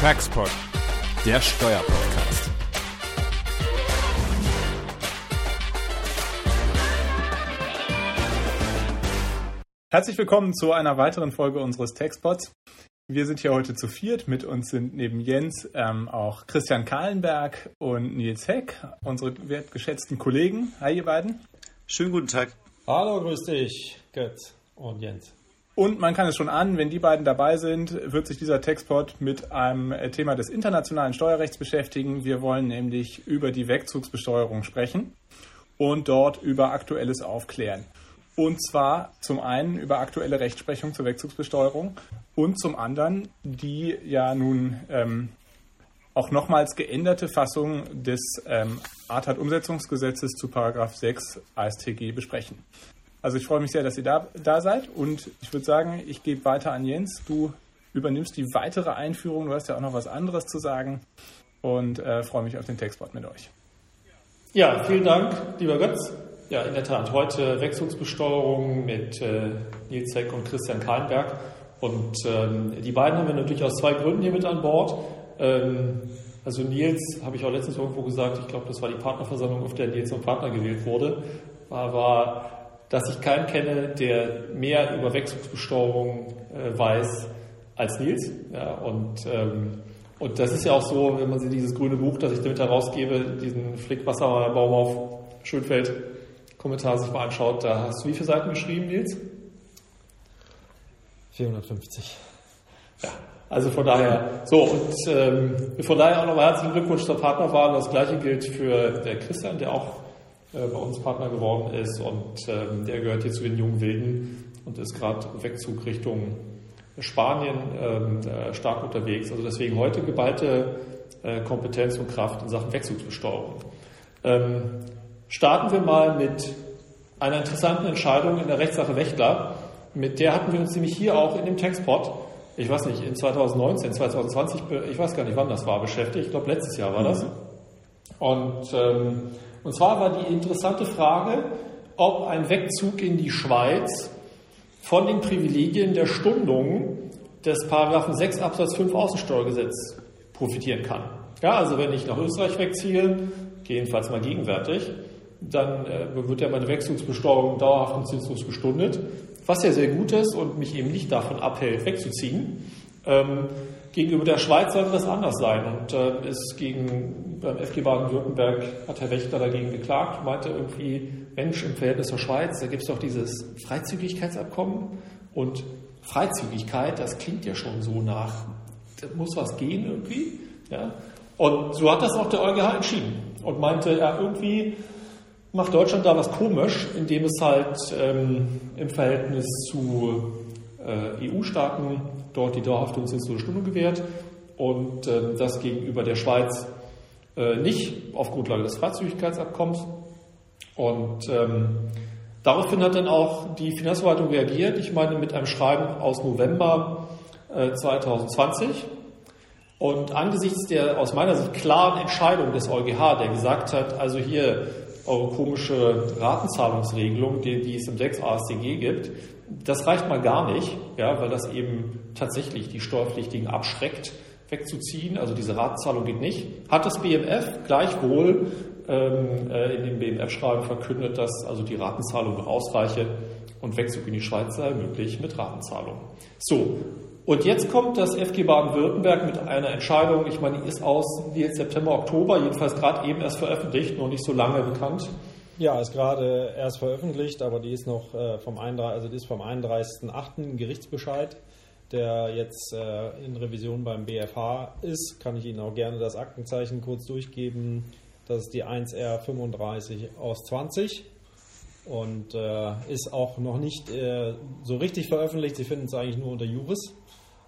Taxpod, der Steuerpodcast. Herzlich willkommen zu einer weiteren Folge unseres Taxpods. Wir sind hier heute zu viert. Mit uns sind neben Jens ähm, auch Christian Kahlenberg und Nils Heck, unsere wertgeschätzten Kollegen. Hi, ihr beiden. Schönen guten Tag. Hallo, grüß dich, Götz und Jens. Und man kann es schon an, wenn die beiden dabei sind, wird sich dieser Textpod mit einem Thema des internationalen Steuerrechts beschäftigen. Wir wollen nämlich über die Wegzugsbesteuerung sprechen und dort über Aktuelles aufklären. Und zwar zum einen über aktuelle Rechtsprechung zur Wegzugsbesteuerung und zum anderen die ja nun ähm, auch nochmals geänderte Fassung des ähm, ATAT-Umsetzungsgesetzes zu Paragraph 6 ASTG besprechen. Also ich freue mich sehr, dass ihr da, da seid und ich würde sagen, ich gebe weiter an Jens. Du übernimmst die weitere Einführung. Du hast ja auch noch was anderes zu sagen und äh, freue mich auf den Textbot mit euch. Ja, vielen Dank, lieber Götz. Ja, in der Tat, heute Wechselbesteuerung mit äh, Nils Heck und Christian Kahlenberg. Und ähm, die beiden haben wir natürlich aus zwei Gründen hier mit an Bord. Ähm, also Nils, habe ich auch letztens irgendwo gesagt, ich glaube, das war die Partnerversammlung, auf der Nils zum Partner gewählt wurde, war dass ich keinen kenne, der mehr über Wechselbesteuerung äh, weiß als Nils. Ja, und, ähm, und das ist ja auch so, wenn man sich dieses grüne Buch, das ich damit herausgebe, diesen Flickwasserbaum auf Schönfeld Kommentar sich mal anschaut, da hast du wie viele Seiten geschrieben, Nils? 450. Ja, also von daher, so und ähm, von daher auch nochmal herzlichen Glückwunsch zur Partnerwahl. Das gleiche gilt für der Christian, der auch äh, bei uns Partner geworden ist und ähm, der gehört hier zu den jungen Wilden und ist gerade Wegzug Richtung Spanien ähm, stark unterwegs. Also deswegen heute geballte äh, Kompetenz und Kraft in Sachen Wegzugsbesteuerung. Ähm, starten wir mal mit einer interessanten Entscheidung in der Rechtssache Wächtler. Mit der hatten wir uns nämlich hier auch in dem Textpot, ich weiß nicht, in 2019, 2020, ich weiß gar nicht, wann das war, beschäftigt. Ich glaube, letztes Jahr war das. Mhm. Und ähm, und zwar war die interessante Frage, ob ein Wegzug in die Schweiz von den Privilegien der Stundung des Paragraphen 6 Absatz 5 Außensteuergesetz profitieren kann. Ja, also wenn ich nach Österreich wegziehe, jedenfalls mal gegenwärtig, dann äh, wird ja meine Wegzugsbesteuerung dauerhaft und zinslos gestundet, was ja sehr gut ist und mich eben nicht davon abhält, wegzuziehen. Ähm, Gegenüber der Schweiz sollte das anders sein. Und äh, ist gegen, beim FG Baden-Württemberg hat Herr Wächter dagegen geklagt, meinte irgendwie, Mensch, im Verhältnis zur Schweiz, da gibt es doch dieses Freizügigkeitsabkommen. Und Freizügigkeit, das klingt ja schon so nach, da muss was gehen irgendwie. Ja? Und so hat das auch der EuGH entschieden und meinte, ja, irgendwie macht Deutschland da was komisch, indem es halt ähm, im Verhältnis zu EU-Staaten dort die dauerhafte und zinslose Stundung gewährt und äh, das gegenüber der Schweiz äh, nicht auf Grundlage des Freizügigkeitsabkommens. Und ähm, daraufhin hat dann auch die Finanzverwaltung reagiert, ich meine mit einem Schreiben aus November äh, 2020. Und angesichts der aus meiner Sicht klaren Entscheidung des EuGH, der gesagt hat, also hier eure komische Ratenzahlungsregelung, die, die es im 6 AStG gibt, das reicht mal gar nicht, ja, weil das eben tatsächlich die Steuerpflichtigen abschreckt, wegzuziehen. Also diese Ratenzahlung geht nicht. Hat das BMF gleichwohl ähm, äh, in dem BMF-Schreiben verkündet, dass also die Ratenzahlung noch ausreiche und Wegzug in die Schweiz sei möglich mit Ratenzahlung. So, und jetzt kommt das FG Baden-Württemberg mit einer Entscheidung, ich meine, die ist aus September, Oktober, jedenfalls gerade eben erst veröffentlicht, noch nicht so lange bekannt. Ja, ist gerade erst veröffentlicht, aber die ist noch äh, vom 31, also die ist vom 31.08. Gerichtsbescheid, der jetzt äh, in Revision beim BFH ist. Kann ich Ihnen auch gerne das Aktenzeichen kurz durchgeben. Das ist die 1R35 aus 20 und äh, ist auch noch nicht äh, so richtig veröffentlicht. Sie finden es eigentlich nur unter Juris.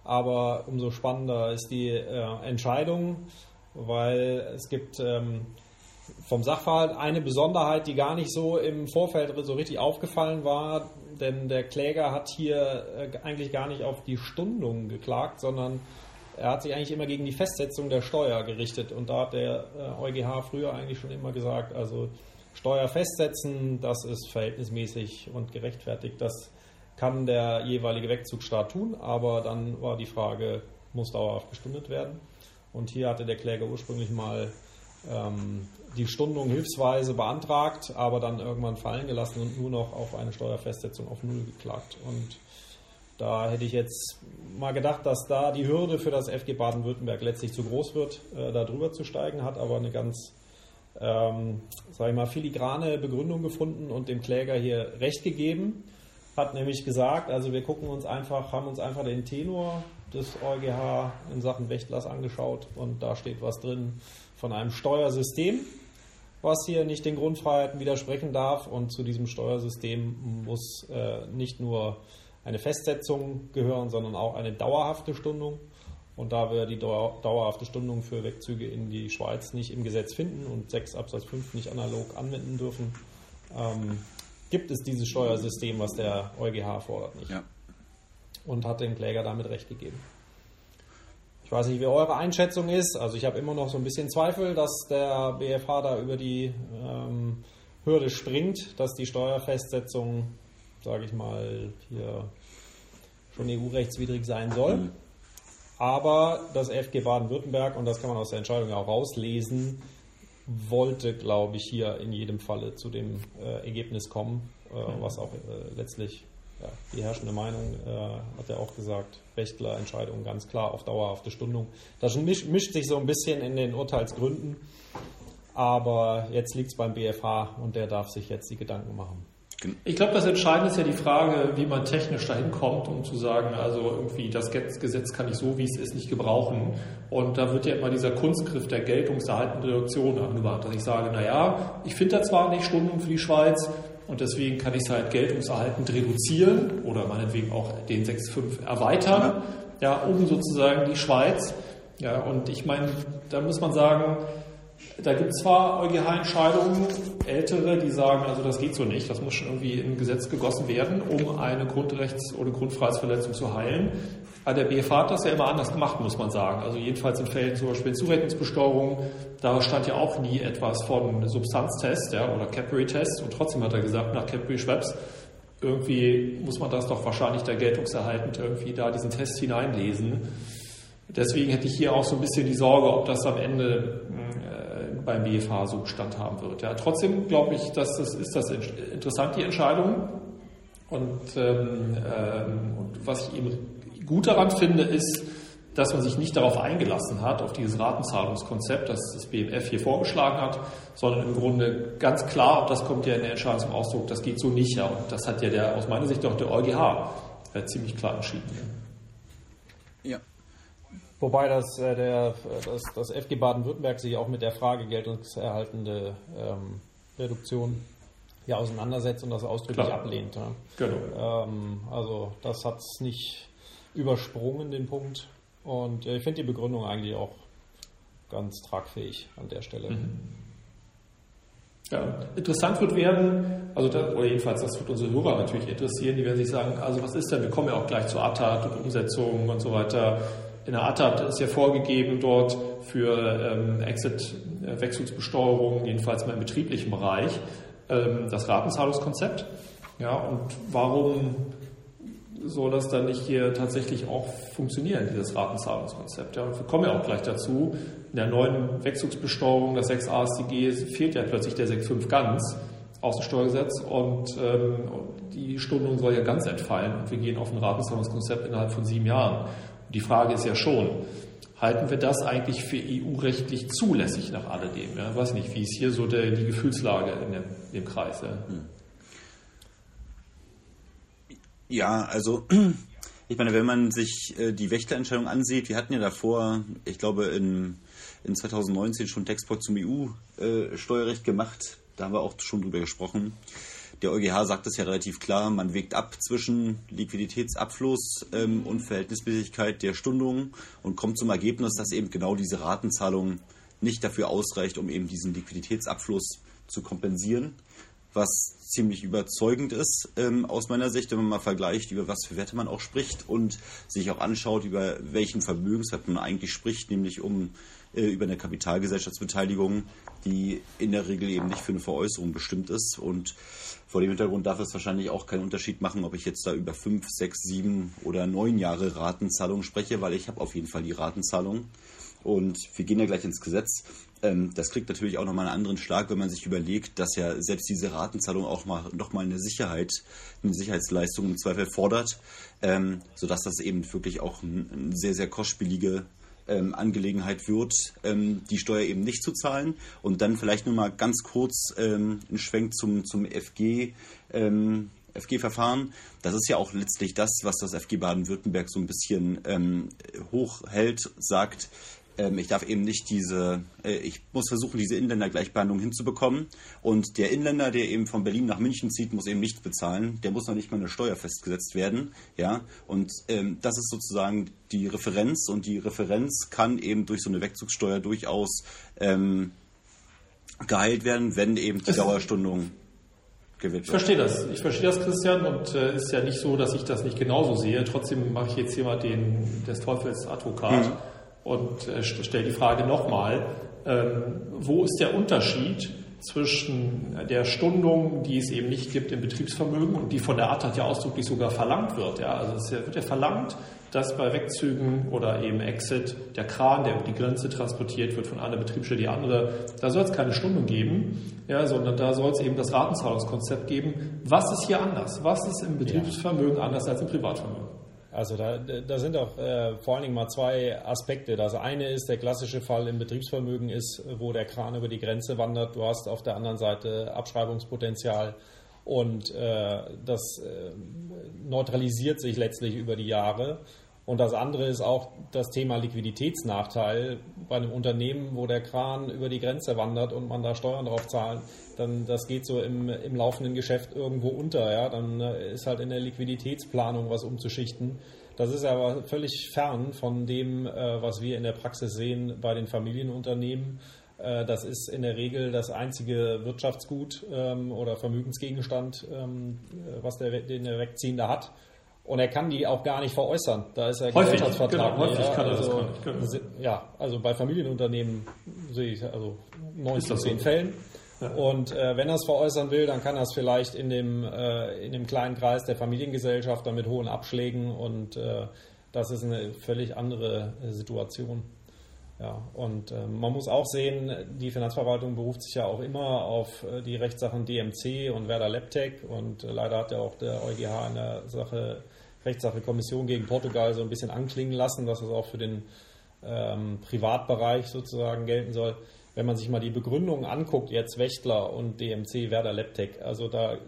Aber umso spannender ist die äh, Entscheidung, weil es gibt ähm, vom Sachverhalt eine Besonderheit, die gar nicht so im Vorfeld so richtig aufgefallen war, denn der Kläger hat hier äh, eigentlich gar nicht auf die Stundung geklagt, sondern er hat sich eigentlich immer gegen die Festsetzung der Steuer gerichtet. Und da hat der EuGH äh, früher eigentlich schon immer gesagt, also Steuer festsetzen, das ist verhältnismäßig und gerechtfertigt. Das kann der jeweilige Wegzugstaat tun, aber dann war die Frage, muss dauerhaft gestundet werden. Und hier hatte der Kläger ursprünglich mal ähm, die Stundung hilfsweise beantragt, aber dann irgendwann fallen gelassen und nur noch auf eine Steuerfestsetzung auf Null geklagt. Und da hätte ich jetzt mal gedacht, dass da die Hürde für das FG Baden-Württemberg letztlich zu groß wird, äh, da drüber zu steigen, hat aber eine ganz, ähm, sage ich mal, filigrane Begründung gefunden und dem Kläger hier Recht gegeben. Hat nämlich gesagt, also wir gucken uns einfach, haben uns einfach den Tenor des EuGH in Sachen Wächtlers angeschaut und da steht was drin von einem Steuersystem, was hier nicht den Grundfreiheiten widersprechen darf und zu diesem Steuersystem muss äh, nicht nur eine Festsetzung gehören, sondern auch eine dauerhafte Stundung. Und da wir die dauerhafte Stundung für Wegzüge in die Schweiz nicht im Gesetz finden und 6 Absatz 5 nicht analog anwenden dürfen, ähm, gibt es dieses Steuersystem, was der EuGH fordert, nicht. Ja. Und hat dem Kläger damit recht gegeben. Ich weiß nicht, wie eure Einschätzung ist. Also ich habe immer noch so ein bisschen Zweifel, dass der BFH da über die ähm, Hürde springt, dass die Steuerfestsetzung, sage ich mal, hier schon EU-rechtswidrig sein soll. Mhm. Aber das FG Baden-Württemberg, und das kann man aus der Entscheidung ja auch rauslesen, wollte, glaube ich, hier in jedem Falle zu dem äh, Ergebnis kommen, äh, mhm. was auch äh, letztlich ja, die herrschende Meinung, äh, hat er auch gesagt, Rechtlerentscheidung ganz klar auf dauerhafte Stundung. Das mischt, mischt sich so ein bisschen in den Urteilsgründen, aber jetzt liegt es beim BFH und der darf sich jetzt die Gedanken machen. Ich glaube, das Entscheidende ist ja die Frage, wie man technisch dahin kommt, um zu sagen, also irgendwie das Gesetz kann ich so, wie es ist, nicht gebrauchen. Und da wird ja immer dieser Kunstgriff der geltungserhaltenden Reduktion angewandt, dass ich sage, naja, ich finde da zwar nicht Stunden für die Schweiz, und deswegen kann ich es halt geltungserhaltend reduzieren oder meinetwegen auch den 6.5 erweitern, ja, um sozusagen die Schweiz. Ja, und ich meine, da muss man sagen, da gibt es zwar EuGH-Entscheidungen, ältere, die sagen, also das geht so nicht, das muss schon irgendwie in Gesetz gegossen werden, um eine Grundrechts- oder Grundfreiheitsverletzung zu heilen. Aber der BFH hat das ja immer anders gemacht, muss man sagen. Also jedenfalls in Fällen zum Beispiel Zurechnungsbesteuerung, da stand ja auch nie etwas von Substanztest ja, oder Capri-Test und trotzdem hat er gesagt, nach Capri-Schweppes, irgendwie muss man das doch wahrscheinlich der geltungserhaltend irgendwie da diesen Test hineinlesen. Deswegen hätte ich hier auch so ein bisschen die Sorge, ob das am Ende äh, beim BFH so Bestand haben wird. Ja, trotzdem glaube ich, dass das ist das interessant, die Entscheidung. Und, ähm, ähm, und was ich eben gut daran finde, ist, dass man sich nicht darauf eingelassen hat, auf dieses Ratenzahlungskonzept, das das BMF hier vorgeschlagen hat, sondern im Grunde ganz klar, das kommt ja in der Entscheidung zum Ausdruck, das geht so nicht. Ja. Und das hat ja der, aus meiner Sicht auch der EuGH äh, ziemlich klar entschieden. Ja. Wobei das, äh, der, das, das FG Baden-Württemberg sich auch mit der Frage geltungserhaltende ähm, Reduktion hier auseinandersetzt und das ausdrücklich Klar. ablehnt. Ja. Genau. Ähm, also das hat es nicht übersprungen, den Punkt. Und äh, ich finde die Begründung eigentlich auch ganz tragfähig an der Stelle. Mhm. Ja, interessant wird werden, also da, oder jedenfalls, das wird unsere Hörer natürlich interessieren, die werden sich sagen, also was ist denn, wir kommen ja auch gleich zur ATAT und Umsetzung und so weiter. In der ATAT ist ja vorgegeben dort für ähm, Exit-Wechselbesteuerung, jedenfalls mal im betrieblichen Bereich, ähm, das Ratenzahlungskonzept. Ja, und warum soll das dann nicht hier tatsächlich auch funktionieren, dieses Ratenzahlungskonzept. Ja, und wir kommen ja auch gleich dazu. In der neuen Wechselbesteuerung, das 6 AStG, fehlt ja plötzlich der 6.5 ganz aus dem Steuergesetz und ähm, die Stundung soll ja ganz entfallen und wir gehen auf ein Ratenzahlungskonzept innerhalb von sieben Jahren. Die Frage ist ja schon, halten wir das eigentlich für EU-rechtlich zulässig nach alledem? Ja, weiß nicht, wie ist hier so der, die Gefühlslage in dem, dem Kreis? Ja? Ja, also ich meine, wenn man sich äh, die Wächterentscheidung ansieht, wir hatten ja davor, ich glaube in, in 2019 schon Textport zum EU-Steuerrecht gemacht, da haben wir auch schon drüber gesprochen. Der EuGH sagt es ja relativ klar, man wägt ab zwischen Liquiditätsabfluss ähm, und Verhältnismäßigkeit der Stundung und kommt zum Ergebnis, dass eben genau diese Ratenzahlung nicht dafür ausreicht, um eben diesen Liquiditätsabfluss zu kompensieren. Was ziemlich überzeugend ist ähm, aus meiner Sicht, wenn man mal vergleicht, über was für Werte man auch spricht und sich auch anschaut, über welchen Vermögenswert man eigentlich spricht, nämlich um äh, über eine Kapitalgesellschaftsbeteiligung, die in der Regel eben nicht für eine Veräußerung bestimmt ist. Und vor dem Hintergrund darf es wahrscheinlich auch keinen Unterschied machen, ob ich jetzt da über fünf, sechs, sieben oder neun Jahre Ratenzahlung spreche, weil ich habe auf jeden Fall die Ratenzahlung. Und wir gehen ja gleich ins Gesetz. Ähm, das kriegt natürlich auch nochmal einen anderen Schlag, wenn man sich überlegt, dass ja selbst diese Ratenzahlung auch mal nochmal eine Sicherheit, eine Sicherheitsleistung im Zweifel fordert, ähm, sodass das eben wirklich auch eine sehr, sehr kostspielige ähm, Angelegenheit wird, die Steuer eben nicht zu zahlen. Und dann vielleicht nur mal ganz kurz ein Schwenk zum, zum FG. FG-Verfahren. Das ist ja auch letztlich das, was das FG Baden-Württemberg so ein bisschen ähm, hochhält, sagt, ähm, ich darf eben nicht diese, äh, ich muss versuchen, diese Inländergleichbehandlung hinzubekommen. Und der Inländer, der eben von Berlin nach München zieht, muss eben nichts bezahlen. Der muss noch nicht mal eine Steuer festgesetzt werden. Ja, und ähm, das ist sozusagen die Referenz. Und die Referenz kann eben durch so eine Wegzugssteuer durchaus ähm, geheilt werden, wenn eben die Dauerstundung gewidmet. Ich verstehe das. Ich verstehe das, Christian, und es äh, ist ja nicht so, dass ich das nicht genauso sehe. Trotzdem mache ich jetzt hier mal den des Teufels Advokat. Hm und äh, stelle die Frage nochmal, ähm, wo ist der Unterschied zwischen der Stundung, die es eben nicht gibt im Betriebsvermögen und die von der ATAT ja ausdrücklich sogar verlangt wird. Ja? Also es wird ja verlangt, dass bei Wegzügen oder eben Exit der Kran, der über die Grenze transportiert wird von einer Betriebsstelle die andere, da soll es keine Stundung geben, ja, sondern da soll es eben das Ratenzahlungskonzept geben. Was ist hier anders? Was ist im Betriebsvermögen anders als im Privatvermögen? Also da, da sind auch äh, vor allen Dingen mal zwei Aspekte. Das eine ist, der klassische Fall im Betriebsvermögen ist, wo der Kran über die Grenze wandert. Du hast auf der anderen Seite Abschreibungspotenzial und äh, das äh, neutralisiert sich letztlich über die Jahre. Und das andere ist auch das Thema Liquiditätsnachteil bei einem Unternehmen, wo der Kran über die Grenze wandert und man da Steuern drauf zahlt, dann das geht so im, im laufenden Geschäft irgendwo unter. Ja? Dann äh, ist halt in der Liquiditätsplanung was umzuschichten. Das ist aber völlig fern von dem, äh, was wir in der Praxis sehen bei den Familienunternehmen. Äh, das ist in der Regel das einzige Wirtschaftsgut ähm, oder Vermögensgegenstand, ähm, was der, den der Wegziehende hat. Und er kann die auch gar nicht veräußern. Da ist er Gesellschaftsvertrag. Genau, häufig kann er also, das gar nicht. Genau. Ja, also bei Familienunternehmen sehe ich also 9 zu 10 so? Fällen. Ja. Und äh, wenn er es veräußern will, dann kann er es vielleicht in dem, äh, in dem kleinen Kreis der Familiengesellschafter mit hohen Abschlägen und äh, das ist eine völlig andere äh, Situation. Ja, und äh, man muss auch sehen, die Finanzverwaltung beruft sich ja auch immer auf äh, die Rechtssachen DMC und Werder Leptec und leider hat ja auch der EuGH in der Sache Rechtssache Kommission gegen Portugal so ein bisschen anklingen lassen, dass es auch für den ähm, Privatbereich sozusagen gelten soll. Wenn man sich mal die Begründungen anguckt, jetzt Wächtler und DMC Werder Leptec, also da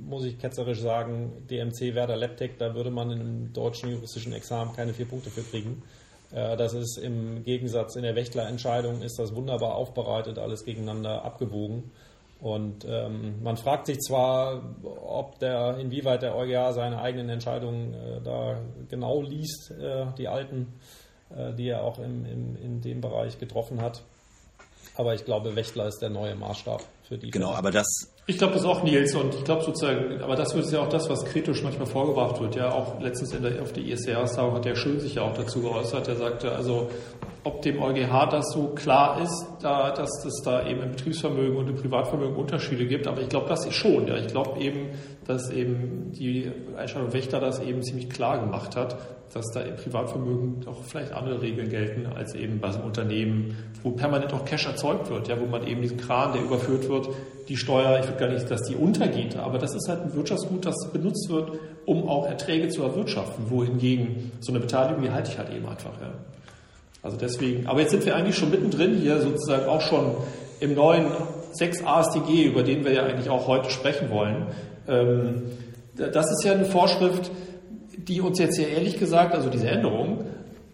muss ich ketzerisch sagen, DMC Werder Leptec, da würde man im deutschen juristischen Examen keine vier Punkte für kriegen. Äh, das ist im Gegensatz in der Wächtlerentscheidung ist das wunderbar aufbereitet, alles gegeneinander abgewogen. Und ähm, man fragt sich zwar, ob der, inwieweit der EuGH seine eigenen Entscheidungen äh, da genau liest, äh, die alten, äh, die er auch im, im, in dem Bereich getroffen hat. Aber ich glaube, Wächtler ist der neue Maßstab für die. Genau, Fälle. aber das. Ich glaube das auch, Nils, und ich glaube sozusagen, aber das wird ja auch das, was kritisch manchmal vorgebracht wird. Ja, auch letztens in der, auf der ISR-Tagung hat der Schön sich ja auch dazu geäußert. Er sagte, also, ob dem EuGH das so klar ist, da, dass es da eben im Betriebsvermögen und im Privatvermögen Unterschiede gibt. Aber ich glaube, das ist schon. Ja, ich glaube eben, dass eben die Einstellung Wächter das eben ziemlich klar gemacht hat, dass da im Privatvermögen auch vielleicht andere Regeln gelten als eben bei einem Unternehmen, wo permanent auch Cash erzeugt wird, ja, wo man eben diesen Kran, der überführt wird, die Steuer, ich gar nicht, dass die untergeht, aber das ist halt ein Wirtschaftsgut, das benutzt wird, um auch Erträge zu erwirtschaften, wohingegen so eine Beteiligung, die halte ich halt eben einfach. Ja. Also deswegen, aber jetzt sind wir eigentlich schon mittendrin hier sozusagen auch schon im neuen 6 AStG, über den wir ja eigentlich auch heute sprechen wollen. Ähm, das ist ja eine Vorschrift, die uns jetzt ja ehrlich gesagt, also diese Änderung,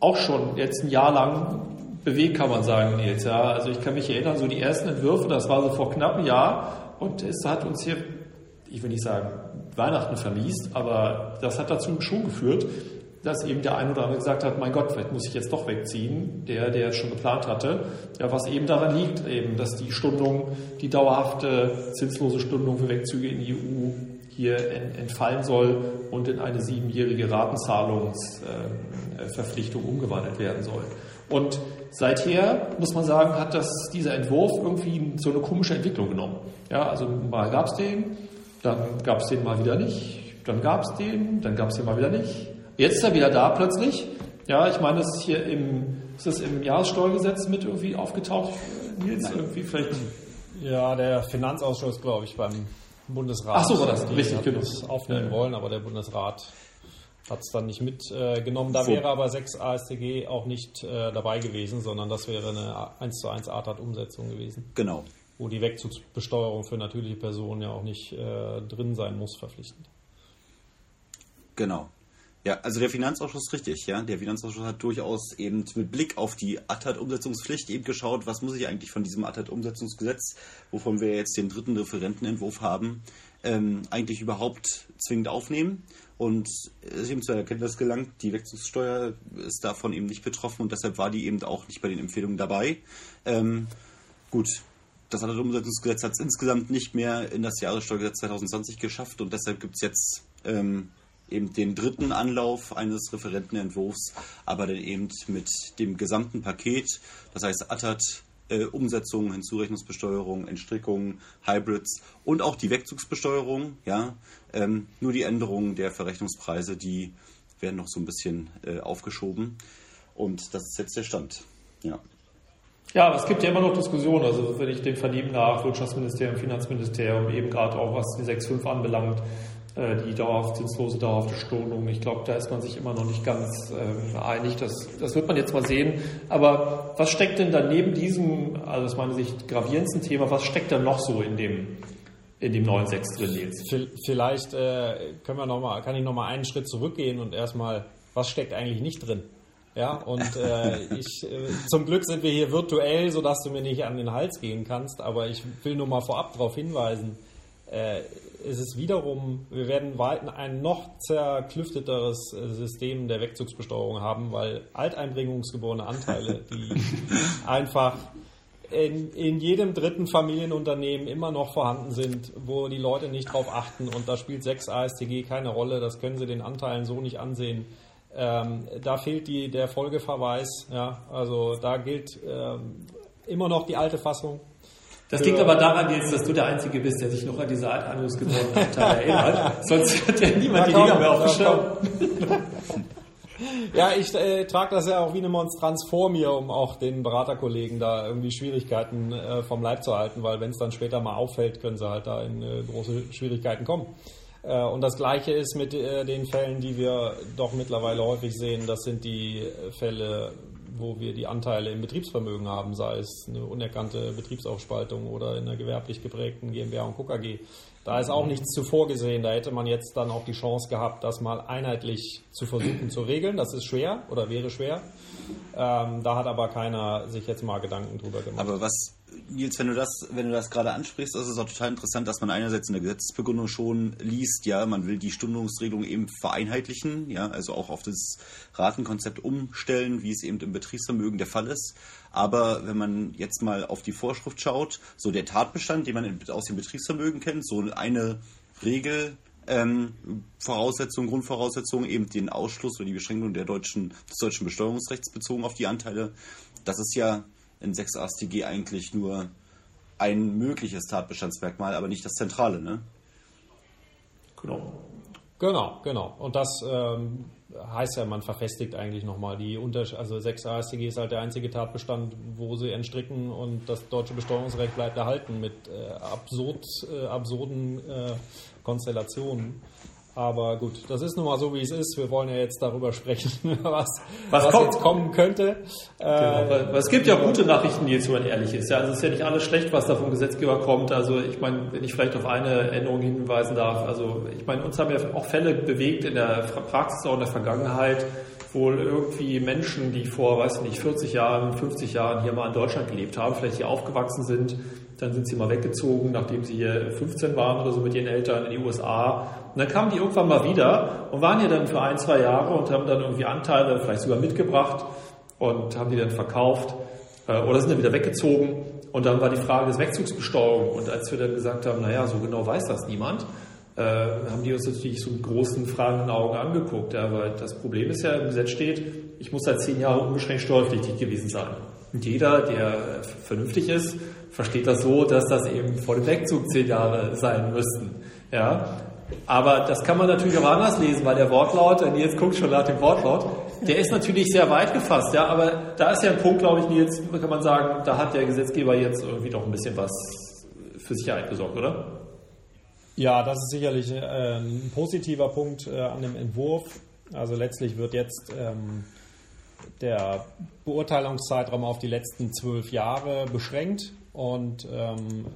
auch schon jetzt ein Jahr lang bewegt, kann man sagen, Nils. Ja, also ich kann mich erinnern, so die ersten Entwürfe, das war so vor knapp einem Jahr und es hat uns hier, ich will nicht sagen, Weihnachten vermiest, aber das hat dazu schon geführt, dass eben der ein oder andere gesagt hat, mein Gott, vielleicht muss ich jetzt doch wegziehen, der, der es schon geplant hatte. Ja, was eben daran liegt, eben, dass die Stundung, die dauerhafte zinslose Stundung für Wegzüge in die EU hier entfallen soll und in eine siebenjährige Ratenzahlungsverpflichtung umgewandelt werden soll. Und seither, muss man sagen, hat das, dieser Entwurf irgendwie so eine komische Entwicklung genommen. Ja, also mal gab es den, dann gab es den mal wieder nicht, dann gab es den, dann gab es den mal wieder nicht. Jetzt ist er wieder da plötzlich. Ja, ich meine, das ist hier im, ist das im Jahressteuergesetz mit irgendwie aufgetaucht, Nils? Irgendwie vielleicht. Ja, der Finanzausschuss, glaube ich, beim Bundesrat. Ach so, war das richtig, genau. Aufnehmen wollen, aber der Bundesrat hat es dann nicht mitgenommen. da so. wäre aber 6 AStG auch nicht äh, dabei gewesen, sondern das wäre eine 1 zu 1 ATAT-Umsetzung gewesen. Genau. Wo die Wegzugsbesteuerung für natürliche Personen ja auch nicht äh, drin sein muss, verpflichtend. Genau. Ja, also der Finanzausschuss richtig, ja. Der Finanzausschuss hat durchaus eben mit Blick auf die ATAT-Umsetzungspflicht eben geschaut, was muss ich eigentlich von diesem ATAT-Umsetzungsgesetz, wovon wir jetzt den dritten Referentenentwurf haben, ähm, eigentlich überhaupt zwingend aufnehmen. Und es ist eben zur Erkenntnis gelangt, die Wechselsteuer ist davon eben nicht betroffen und deshalb war die eben auch nicht bei den Empfehlungen dabei. Ähm, gut, das ATAT-Umsetzungsgesetz hat es insgesamt nicht mehr in das Jahressteuergesetz 2020 geschafft und deshalb gibt es jetzt ähm, eben den dritten Anlauf eines Referentenentwurfs, aber dann eben mit dem gesamten Paket, das heißt ATAT, äh, Umsetzung, Hinzurechnungsbesteuerung, Entstrickung, Hybrids und auch die Wegzugsbesteuerung. Ja, ähm, nur die Änderungen der Verrechnungspreise, die werden noch so ein bisschen äh, aufgeschoben. Und das ist jetzt der Stand. Ja. Ja, aber es gibt ja immer noch Diskussionen. Also wenn ich dem Vernehmen nach Wirtschaftsministerium, Finanzministerium, eben gerade auch was die 6.5 anbelangt, die dauerhaft zinslose, dauerhafte Stundung. Ich glaube, da ist man sich immer noch nicht ganz äh, einig. Das, das wird man jetzt mal sehen. Aber was steckt denn da neben diesem, also aus meiner Sicht gravierendsten Thema, was steckt da noch so in dem, in dem neuen Sechs drin, Nils? Vielleicht äh, können wir noch mal, kann ich noch mal einen Schritt zurückgehen und erstmal, was steckt eigentlich nicht drin? Ja, und äh, ich, äh, zum Glück sind wir hier virtuell, sodass du mir nicht an den Hals gehen kannst, aber ich will nur mal vorab darauf hinweisen, äh, ist es wiederum, wir werden ein noch zerklüfteteres System der Wegzugsbesteuerung haben, weil alteinbringungsgeborene Anteile, die einfach in, in jedem dritten Familienunternehmen immer noch vorhanden sind, wo die Leute nicht drauf achten und da spielt 6 ASTG keine Rolle, das können sie den Anteilen so nicht ansehen. Ähm, da fehlt die, der Folgeverweis, ja, also da gilt ähm, immer noch die alte Fassung, das liegt aber daran jetzt, dass du der Einzige bist, der sich noch an diese Art Anteile erinnert. Sonst hat ja niemand die Dinger mehr auf dem Schirm. Ja, ich äh, trage das ja auch wie eine Monstranz vor mir, um auch den Beraterkollegen da irgendwie Schwierigkeiten äh, vom Leib zu halten, weil wenn es dann später mal auffällt, können sie halt da in äh, große Schwierigkeiten kommen. Äh, und das Gleiche ist mit äh, den Fällen, die wir doch mittlerweile häufig sehen. Das sind die Fälle wo wir die Anteile im Betriebsvermögen haben, sei es eine unerkannte Betriebsaufspaltung oder in einer gewerblich geprägten GmbH und KKG. Da ist auch nichts zu vorgesehen. Da hätte man jetzt dann auch die Chance gehabt, das mal einheitlich zu versuchen zu regeln. Das ist schwer oder wäre schwer. Ähm, da hat aber keiner sich jetzt mal Gedanken drüber gemacht. Aber was Nils, wenn du das, wenn du das gerade ansprichst, ist es auch total interessant, dass man einerseits in der Gesetzesbegründung schon liest, ja, man will die Stundungsregelung eben vereinheitlichen, ja, also auch auf das Ratenkonzept umstellen, wie es eben im Betriebsvermögen der Fall ist. Aber wenn man jetzt mal auf die Vorschrift schaut, so der Tatbestand, den man aus dem Betriebsvermögen kennt, so eine Regel, ähm, Voraussetzung, Grundvoraussetzung, eben den Ausschluss oder die Beschränkung der deutschen, des deutschen Besteuerungsrechts bezogen auf die Anteile, das ist ja in 6 AStG eigentlich nur ein mögliches Tatbestandsmerkmal, aber nicht das zentrale, ne? Genau. Genau, genau. Und das ähm, heißt ja, man verfestigt eigentlich nochmal die Unterschiede. Also 6 AStG ist halt der einzige Tatbestand, wo sie entstricken und das deutsche Besteuerungsrecht bleibt erhalten mit äh, absurd, äh, absurden äh, Konstellationen. Aber gut, das ist nun mal so, wie es ist. Wir wollen ja jetzt darüber sprechen, was, was, was jetzt kommen könnte. Genau, es gibt ja gute Nachrichten jetzt, wenn man ehrlich ist. Ja, also es ist ja nicht alles schlecht, was da vom Gesetzgeber kommt. Also ich meine, wenn ich vielleicht auf eine Änderung hinweisen darf. Also ich meine, uns haben ja auch Fälle bewegt in der Praxis, auch in der Vergangenheit, wohl irgendwie Menschen, die vor, weiß nicht, 40 Jahren, 50 Jahren hier mal in Deutschland gelebt haben, vielleicht hier aufgewachsen sind, dann sind sie mal weggezogen, nachdem sie hier 15 waren oder so mit ihren Eltern in die USA. Und dann kamen die irgendwann mal wieder und waren hier dann für ein, zwei Jahre und haben dann irgendwie Anteile vielleicht sogar mitgebracht und haben die dann verkauft äh, oder sind dann wieder weggezogen. Und dann war die Frage des Wegzugsbesteuerung. Und als wir dann gesagt haben, naja, so genau weiß das niemand, äh, haben die uns natürlich so mit großen fragenden Augen angeguckt. Ja, weil das Problem ist ja, im Gesetz steht, ich muss seit zehn Jahren unbeschränkt steuerpflichtig gewesen sein. Und jeder, der vernünftig ist, versteht das so, dass das eben vor dem Wegzug zehn Jahre sein müssten. Ja, aber das kann man natürlich auch anders lesen, weil der Wortlaut, Nils guckt schon nach dem Wortlaut, der ist natürlich sehr weit gefasst, ja, aber da ist ja ein Punkt, glaube ich, Nils, kann man sagen, da hat der Gesetzgeber jetzt irgendwie doch ein bisschen was für Sicherheit gesorgt, oder? Ja, das ist sicherlich äh, ein positiver Punkt äh, an dem Entwurf. Also letztlich wird jetzt ähm, der Beurteilungszeitraum auf die letzten zwölf Jahre beschränkt und ähm,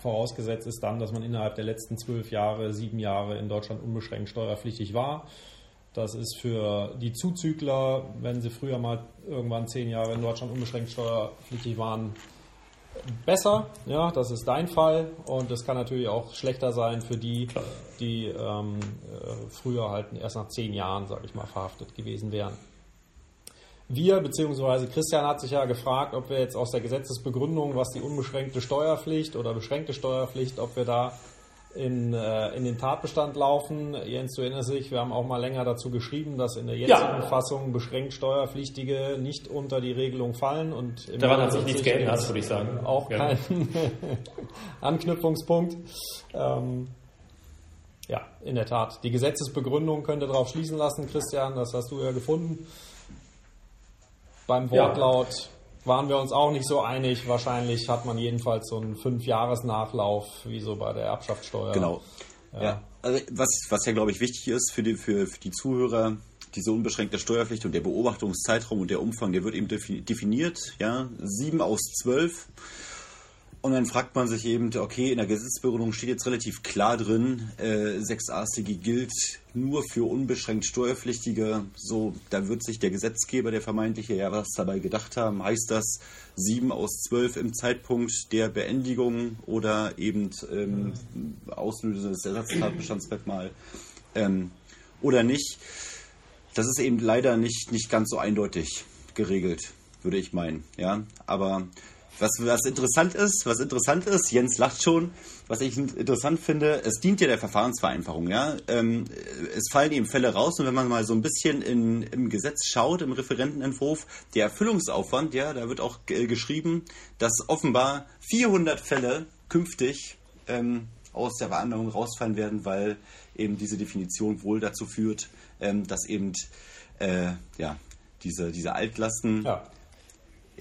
vorausgesetzt ist dann, dass man innerhalb der letzten zwölf Jahre, sieben Jahre in Deutschland unbeschränkt steuerpflichtig war. Das ist für die Zuzügler, wenn sie früher mal irgendwann zehn Jahre in Deutschland unbeschränkt steuerpflichtig waren, besser. Ja, das ist dein Fall. Und es kann natürlich auch schlechter sein für die, die ähm, äh, früher halt erst nach zehn Jahren, sage ich mal, verhaftet gewesen wären. Wir, beziehungsweise Christian hat sich ja gefragt, ob wir jetzt aus der Gesetzesbegründung, was die unbeschränkte Steuerpflicht oder beschränkte Steuerpflicht, ob wir da in, äh, in den Tatbestand laufen. Jens, du erinnerst dich, wir haben auch mal länger dazu geschrieben, dass in der jetzigen ja. Fassung beschränkt Steuerpflichtige nicht unter die Regelung fallen. Und Daran hat sich nichts geändert, würde ich sagen. Auch ja. kein Anknüpfungspunkt. Ähm, ja, in der Tat. Die Gesetzesbegründung könnte darauf schließen lassen, Christian, das hast du ja gefunden. Beim Wortlaut ja. Waren wir uns auch nicht so einig. Wahrscheinlich hat man jedenfalls so einen Fünfjahresnachlauf, wie so bei der Erbschaftssteuer. Genau. Ja. ja. Also was, was ja, glaube ich, wichtig ist für die, für, für die Zuhörer, diese unbeschränkte Steuerpflicht und der Beobachtungszeitraum und der Umfang, der wird eben definiert, ja, sieben aus zwölf. Und dann fragt man sich eben, okay, in der Gesetzesbegründung steht jetzt relativ klar drin, äh, 6a StG gilt nur für unbeschränkt Steuerpflichtige. So, da wird sich der Gesetzgeber, der vermeintliche, ja was dabei gedacht haben. Heißt das 7 aus 12 im Zeitpunkt der Beendigung oder eben ähm, Auslösen des Ersatztatbestandsmerkmal ähm, oder nicht? Das ist eben leider nicht, nicht ganz so eindeutig geregelt, würde ich meinen. Ja, aber was, was interessant ist, was interessant ist, Jens lacht schon, was ich interessant finde, es dient ja der Verfahrensvereinfachung, ja. Ähm, es fallen eben Fälle raus und wenn man mal so ein bisschen in, im Gesetz schaut, im Referentenentwurf, der Erfüllungsaufwand, ja, da wird auch geschrieben, dass offenbar 400 Fälle künftig ähm, aus der Verhandlung rausfallen werden, weil eben diese Definition wohl dazu führt, ähm, dass eben äh, ja, diese, diese Altlasten ja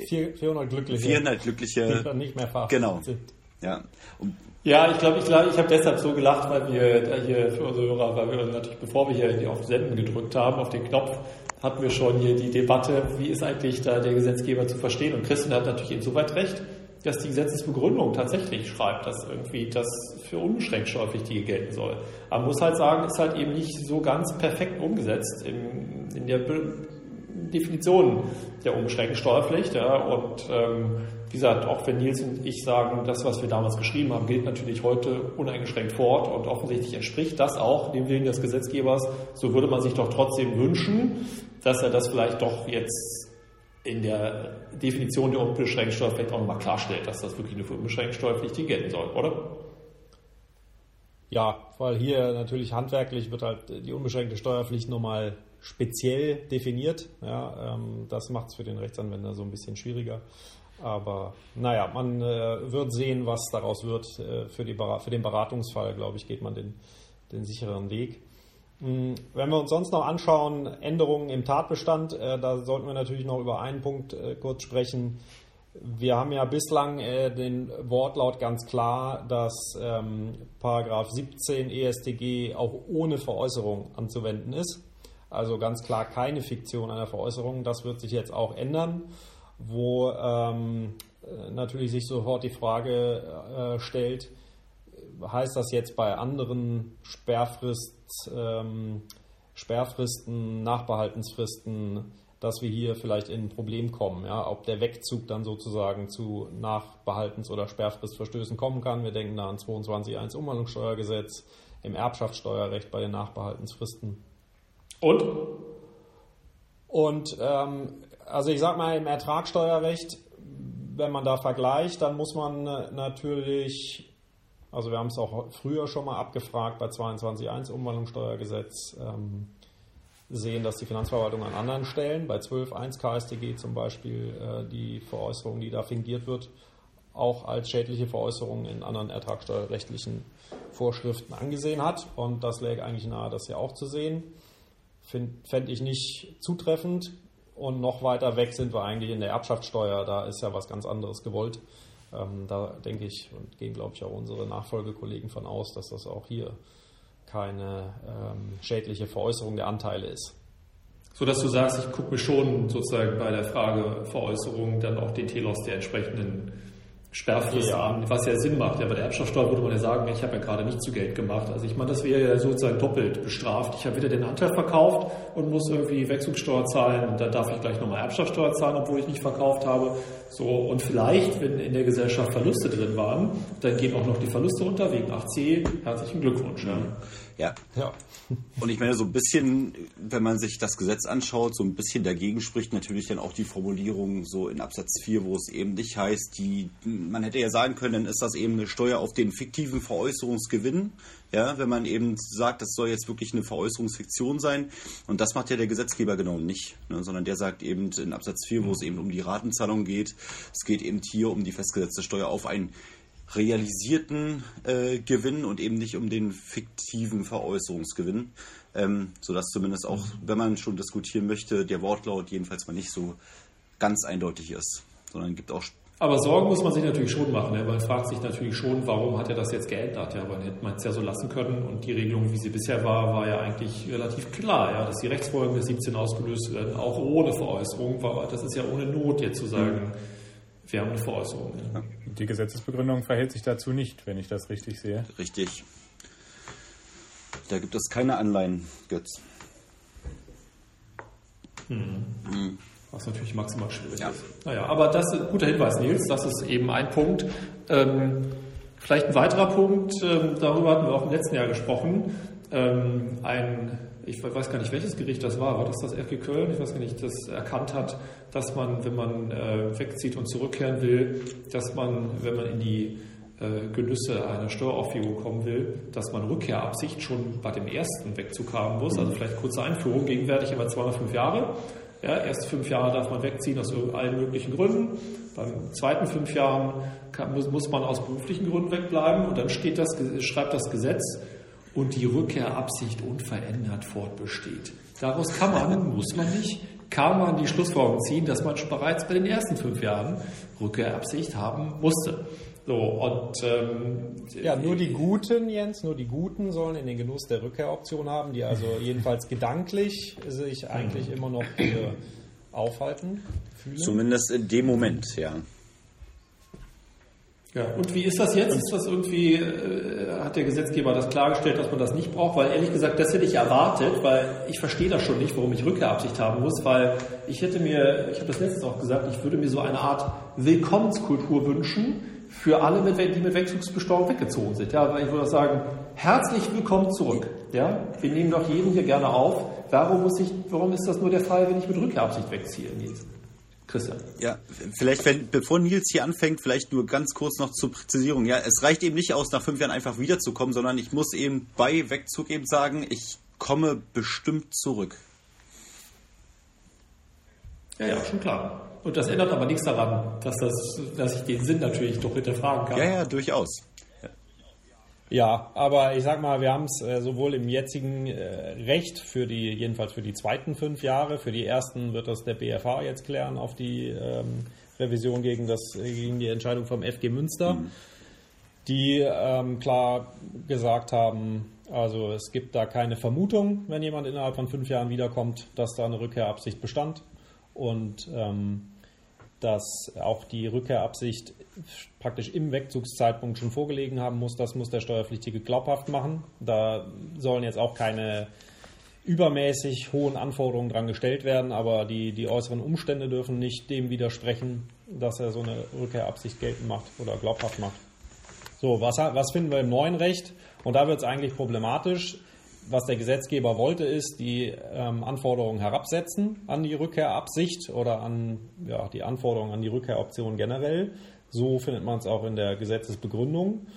400 Glückliche. 400 Glückliche. Die dann nicht mehr verhaftet genau. sind. Ja. Und ja, ich glaube, ich, glaub, ich habe deshalb so gelacht, weil wir hier für unsere Hörer, weil wir natürlich, bevor wir hier auf Senden gedrückt haben, auf den Knopf, hatten wir schon hier die Debatte, wie ist eigentlich da der Gesetzgeber zu verstehen? Und Christian hat natürlich insoweit recht, dass die Gesetzesbegründung tatsächlich schreibt, dass irgendwie das für unbeschränkt Steuerpflichtige gelten soll. Aber man muss halt sagen, ist halt eben nicht so ganz perfekt umgesetzt in, in der Definition der unbeschränkten Steuerpflicht. Ja, und ähm, wie gesagt, auch wenn Nils und ich sagen, das, was wir damals geschrieben haben, gilt natürlich heute uneingeschränkt fort und offensichtlich entspricht das auch dem Willen des Gesetzgebers. So würde man sich doch trotzdem wünschen, dass er das vielleicht doch jetzt in der Definition der unbeschränkten Steuerpflicht auch nochmal klarstellt, dass das wirklich nur für unbeschränkte Steuerpflichtige gelten soll, oder? Ja, weil hier natürlich handwerklich wird halt die unbeschränkte Steuerpflicht nochmal speziell definiert. Ja, ähm, das macht es für den Rechtsanwender so ein bisschen schwieriger. Aber naja, man äh, wird sehen, was daraus wird. Äh, für, die, für den Beratungsfall, glaube ich, geht man den, den sicheren Weg. Mhm. Wenn wir uns sonst noch anschauen, Änderungen im Tatbestand, äh, da sollten wir natürlich noch über einen Punkt äh, kurz sprechen. Wir haben ja bislang äh, den Wortlaut ganz klar, dass ähm, Paragraph 17 ESTG auch ohne Veräußerung anzuwenden ist. Also ganz klar keine Fiktion einer Veräußerung. Das wird sich jetzt auch ändern, wo ähm, natürlich sich sofort die Frage äh, stellt, heißt das jetzt bei anderen Sperrfrist ähm, Sperrfristen, Nachbehaltensfristen, dass wir hier vielleicht in ein Problem kommen. Ja? Ob der Wegzug dann sozusagen zu Nachbehaltens- oder Sperrfristverstößen kommen kann. Wir denken da an 22.1 Umwandlungssteuergesetz, im Erbschaftssteuerrecht bei den Nachbehaltensfristen. Und? Und ähm, also ich sag mal, im Ertragssteuerrecht, wenn man da vergleicht, dann muss man äh, natürlich, also wir haben es auch früher schon mal abgefragt bei 22.1 Umwandlungssteuergesetz, ähm, sehen, dass die Finanzverwaltung an anderen Stellen, bei 12.1 KStG zum Beispiel, äh, die Veräußerung, die da fingiert wird, auch als schädliche Veräußerung in anderen ertragssteuerrechtlichen Vorschriften angesehen hat. Und das läge eigentlich nahe, das hier auch zu sehen. Fände ich nicht zutreffend. Und noch weiter weg sind wir eigentlich in der Erbschaftssteuer. Da ist ja was ganz anderes gewollt. Ähm, da denke ich und gehen, glaube ich, auch unsere Nachfolgekollegen von aus, dass das auch hier keine ähm, schädliche Veräußerung der Anteile ist. So dass du sagst, ich gucke mir schon sozusagen bei der Frage Veräußerung dann auch den Telos der entsprechenden Sperrfrist ja. an, was ja Sinn macht. Ja, bei der Erbschaftssteuer würde man ja sagen, ich habe ja gerade nicht zu Geld gemacht. Also ich meine, das wäre ja sozusagen doppelt bestraft. Ich habe wieder den Anteil verkauft und muss irgendwie Wechselsteuer zahlen und dann darf ich gleich nochmal Erbschaftssteuer zahlen, obwohl ich nicht verkauft habe. So, und vielleicht, wenn in der Gesellschaft Verluste drin waren, dann gehen auch noch die Verluste unter wegen 8c. Herzlichen Glückwunsch. Ja. Ja. ja. Und ich meine, so ein bisschen, wenn man sich das Gesetz anschaut, so ein bisschen dagegen spricht natürlich dann auch die Formulierung so in Absatz 4, wo es eben nicht heißt, die, man hätte ja sagen können, dann ist das eben eine Steuer auf den fiktiven Veräußerungsgewinn. Ja, wenn man eben sagt, das soll jetzt wirklich eine Veräußerungsfiktion sein. Und das macht ja der Gesetzgeber genau nicht, ne, sondern der sagt eben in Absatz 4, wo es eben um die Ratenzahlung geht, es geht eben hier um die festgesetzte Steuer auf ein realisierten äh, Gewinn und eben nicht um den fiktiven Veräußerungsgewinn. Ähm, sodass zumindest auch, wenn man schon diskutieren möchte, der Wortlaut jedenfalls mal nicht so ganz eindeutig ist, sondern gibt auch. Aber Sorgen muss man sich natürlich schon machen. Ne? Man fragt sich natürlich schon, warum hat er das jetzt geändert? Ja, man hätte es ja so lassen können und die Regelung, wie sie bisher war, war ja eigentlich relativ klar, ja, dass die Rechtsfolgen des 17 ausgelöst werden, auch ohne Veräußerung. Das ist ja ohne Not jetzt zu sagen. Mhm wir haben eine Veräußerung. Ja. Die Gesetzesbegründung verhält sich dazu nicht, wenn ich das richtig sehe. Richtig. Da gibt es keine Anleihen, Götz. Hm. Hm. Was natürlich maximal schwierig ja. ist. Naja, aber das ist ein guter Hinweis, Nils. Das ist eben ein Punkt. Ähm, vielleicht ein weiterer Punkt, ähm, darüber hatten wir auch im letzten Jahr gesprochen. Ähm, ein ich weiß gar nicht, welches Gericht das war, war das das FG Köln? Ich weiß gar nicht, das erkannt hat, dass man, wenn man äh, wegzieht und zurückkehren will, dass man, wenn man in die äh, Genüsse einer Steueraufhebung kommen will, dass man Rückkehrabsicht schon bei dem ersten Wegzug haben muss. Also vielleicht kurze Einführung, gegenwärtig immer 205 Jahre. Ja, erst fünf Jahre darf man wegziehen aus allen möglichen Gründen. Beim zweiten fünf Jahren kann, muss, muss man aus beruflichen Gründen wegbleiben und dann steht das, schreibt das Gesetz, und die Rückkehrabsicht unverändert fortbesteht. Daraus kann man, muss man nicht, kann man die Schlussfolgerung ziehen, dass man schon bereits bei den ersten fünf Jahren Rückkehrabsicht haben musste. So, und, ähm, ja, nur die Guten, Jens, nur die Guten sollen in den Genuss der Rückkehroption haben, die also jedenfalls gedanklich sich eigentlich immer noch aufhalten. Fühlen. Zumindest in dem Moment, ja. Ja, und wie ist das jetzt? Ist das irgendwie, äh, hat der Gesetzgeber das klargestellt, dass man das nicht braucht? Weil ehrlich gesagt, das hätte ich erwartet, weil ich verstehe das schon nicht, warum ich Rückkehrabsicht haben muss, weil ich hätte mir, ich habe das letztens auch gesagt, ich würde mir so eine Art Willkommenskultur wünschen für alle, die mit Wechselbesteuerung weggezogen sind. Ja, weil ich würde sagen, herzlich willkommen zurück. Ja, wir nehmen doch jeden hier gerne auf. Warum muss ich, warum ist das nur der Fall, wenn ich mit Rückkehrabsicht wegziehe, Nils? Christian. Ja, vielleicht, wenn, bevor Nils hier anfängt, vielleicht nur ganz kurz noch zur Präzisierung. Ja, es reicht eben nicht aus, nach fünf Jahren einfach wiederzukommen, sondern ich muss eben bei Wegzug eben sagen, ich komme bestimmt zurück. Ja, ja, schon klar. Und das ändert aber nichts daran, dass, das, dass ich den Sinn natürlich doch hinterfragen kann. Ja, ja, durchaus. Ja, aber ich sag mal, wir haben es äh, sowohl im jetzigen äh, Recht für die, jedenfalls für die zweiten fünf Jahre, für die ersten wird das der BFH jetzt klären auf die ähm, Revision gegen, das, gegen die Entscheidung vom FG Münster, mhm. die ähm, klar gesagt haben, also es gibt da keine Vermutung, wenn jemand innerhalb von fünf Jahren wiederkommt, dass da eine Rückkehrabsicht bestand. Und ähm, dass auch die Rückkehrabsicht praktisch im Wegzugszeitpunkt schon vorgelegen haben muss. Das muss der Steuerpflichtige glaubhaft machen. Da sollen jetzt auch keine übermäßig hohen Anforderungen dran gestellt werden, aber die, die äußeren Umstände dürfen nicht dem widersprechen, dass er so eine Rückkehrabsicht geltend macht oder glaubhaft macht. So, was, was finden wir im neuen Recht? Und da wird es eigentlich problematisch. Was der Gesetzgeber wollte, ist die ähm, Anforderungen herabsetzen an die Rückkehrabsicht oder an ja, die Anforderungen an die Rückkehroption generell. So findet man es auch in der Gesetzesbegründung.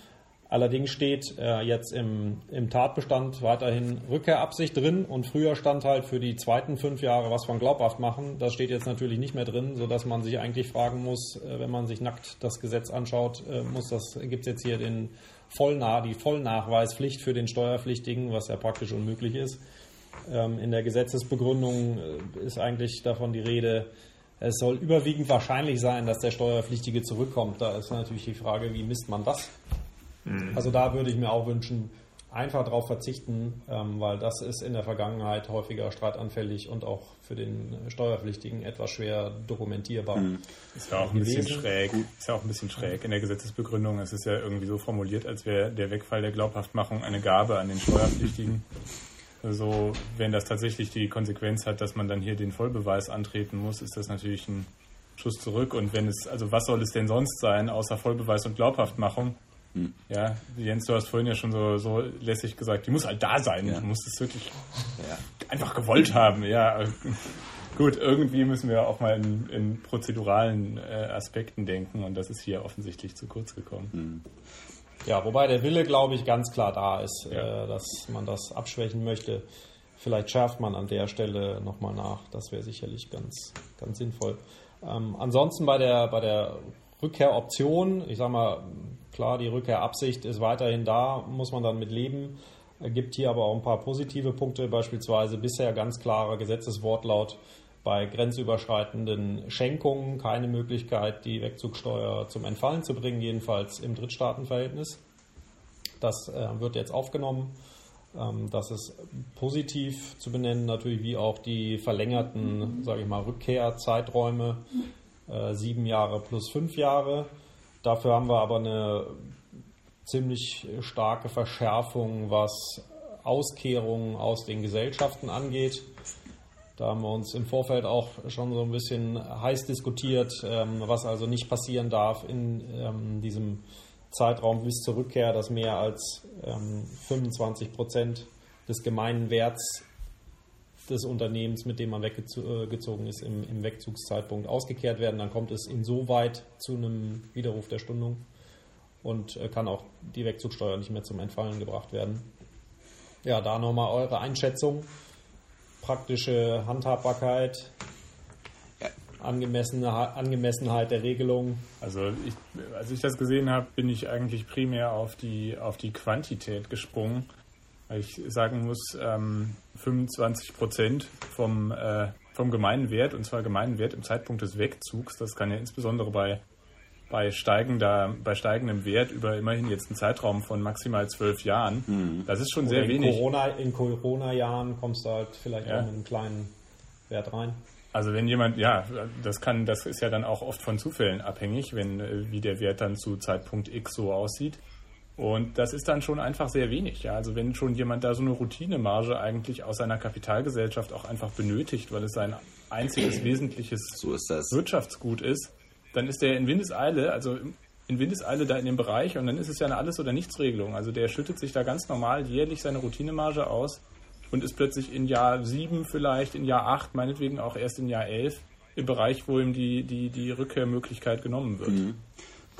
Allerdings steht äh, jetzt im, im, Tatbestand weiterhin Rückkehrabsicht drin und früher stand halt für die zweiten fünf Jahre was von glaubhaft machen. Das steht jetzt natürlich nicht mehr drin, sodass man sich eigentlich fragen muss, äh, wenn man sich nackt das Gesetz anschaut, äh, muss das, gibt es jetzt hier den Vollnah, die Vollnachweispflicht für den Steuerpflichtigen, was ja praktisch unmöglich ist. Ähm, in der Gesetzesbegründung äh, ist eigentlich davon die Rede, es soll überwiegend wahrscheinlich sein, dass der Steuerpflichtige zurückkommt. Da ist natürlich die Frage, wie misst man das? Mhm. Also da würde ich mir auch wünschen, einfach darauf verzichten, ähm, weil das ist in der Vergangenheit häufiger streitanfällig und auch für den Steuerpflichtigen etwas schwer dokumentierbar. Mhm. Ist ja auch ein bisschen schräg. Ist ja auch ein bisschen schräg in der Gesetzesbegründung. Es ist ja irgendwie so formuliert, als wäre der Wegfall der Glaubhaftmachung eine Gabe an den Steuerpflichtigen. Also wenn das tatsächlich die Konsequenz hat, dass man dann hier den Vollbeweis antreten muss, ist das natürlich ein Schuss zurück. Und wenn es, also was soll es denn sonst sein, außer Vollbeweis und Glaubhaftmachung? Hm. Ja, Jens, du hast vorhin ja schon so, so lässig gesagt, die muss halt da sein. Ja. Du musst es wirklich ja. einfach gewollt haben. Ja, gut, irgendwie müssen wir auch mal in, in prozeduralen äh, Aspekten denken und das ist hier offensichtlich zu kurz gekommen. Hm. Ja, wobei der Wille, glaube ich, ganz klar da ist, ja. äh, dass man das abschwächen möchte. Vielleicht schärft man an der Stelle nochmal nach. Das wäre sicherlich ganz, ganz sinnvoll. Ähm, ansonsten bei der, bei der Rückkehroption, ich sage mal, klar, die Rückkehrabsicht ist weiterhin da, muss man dann mit leben. Gibt hier aber auch ein paar positive Punkte, beispielsweise bisher ganz klarer Gesetzeswortlaut bei grenzüberschreitenden Schenkungen keine Möglichkeit, die Wegzugsteuer zum Entfallen zu bringen, jedenfalls im Drittstaatenverhältnis. Das äh, wird jetzt aufgenommen. Ähm, das ist positiv zu benennen, natürlich wie auch die verlängerten, sage ich mal, Rückkehrzeiträume äh, sieben Jahre plus fünf Jahre. Dafür haben wir aber eine ziemlich starke Verschärfung, was Auskehrungen aus den Gesellschaften angeht. Da haben wir uns im Vorfeld auch schon so ein bisschen heiß diskutiert, ähm, was also nicht passieren darf in ähm, diesem Zeitraum bis zur Rückkehr, dass mehr als 25 ähm, Prozent des gemeinen Werts des Unternehmens, mit dem man weggezogen ist, im, im Wegzugszeitpunkt ausgekehrt werden. Dann kommt es insoweit zu einem Widerruf der Stundung und äh, kann auch die Wegzugsteuer nicht mehr zum Entfallen gebracht werden. Ja, da nochmal eure Einschätzung. Praktische Handhabbarkeit, Angemessene, Angemessenheit der Regelung. Also ich, als ich das gesehen habe, bin ich eigentlich primär auf die, auf die Quantität gesprungen ich sagen muss, ähm, 25 Prozent vom, äh, vom gemeinen Wert, und zwar gemeinen Wert im Zeitpunkt des Wegzugs, das kann ja insbesondere bei, bei, steigender, bei steigendem Wert über immerhin jetzt einen Zeitraum von maximal zwölf Jahren, mhm. das ist schon Oder sehr in wenig. Corona, in Corona-Jahren kommst du halt vielleicht ja. auch mit einem kleinen Wert rein. Also wenn jemand, ja, das kann, das ist ja dann auch oft von Zufällen abhängig, wenn äh, wie der Wert dann zu Zeitpunkt X so aussieht. Und das ist dann schon einfach sehr wenig. Ja? Also wenn schon jemand da so eine Routinemarge eigentlich aus seiner Kapitalgesellschaft auch einfach benötigt, weil es sein einziges wesentliches so ist Wirtschaftsgut ist, dann ist der in Windeseile, also in Windeseile da in dem Bereich und dann ist es ja eine Alles- oder Nichts-Regelung. Also der schüttet sich da ganz normal jährlich seine Routinemarge aus und ist plötzlich in Jahr 7 vielleicht, in Jahr 8, meinetwegen auch erst in Jahr 11 im Bereich, wo ihm die, die, die Rückkehrmöglichkeit genommen wird. Mhm.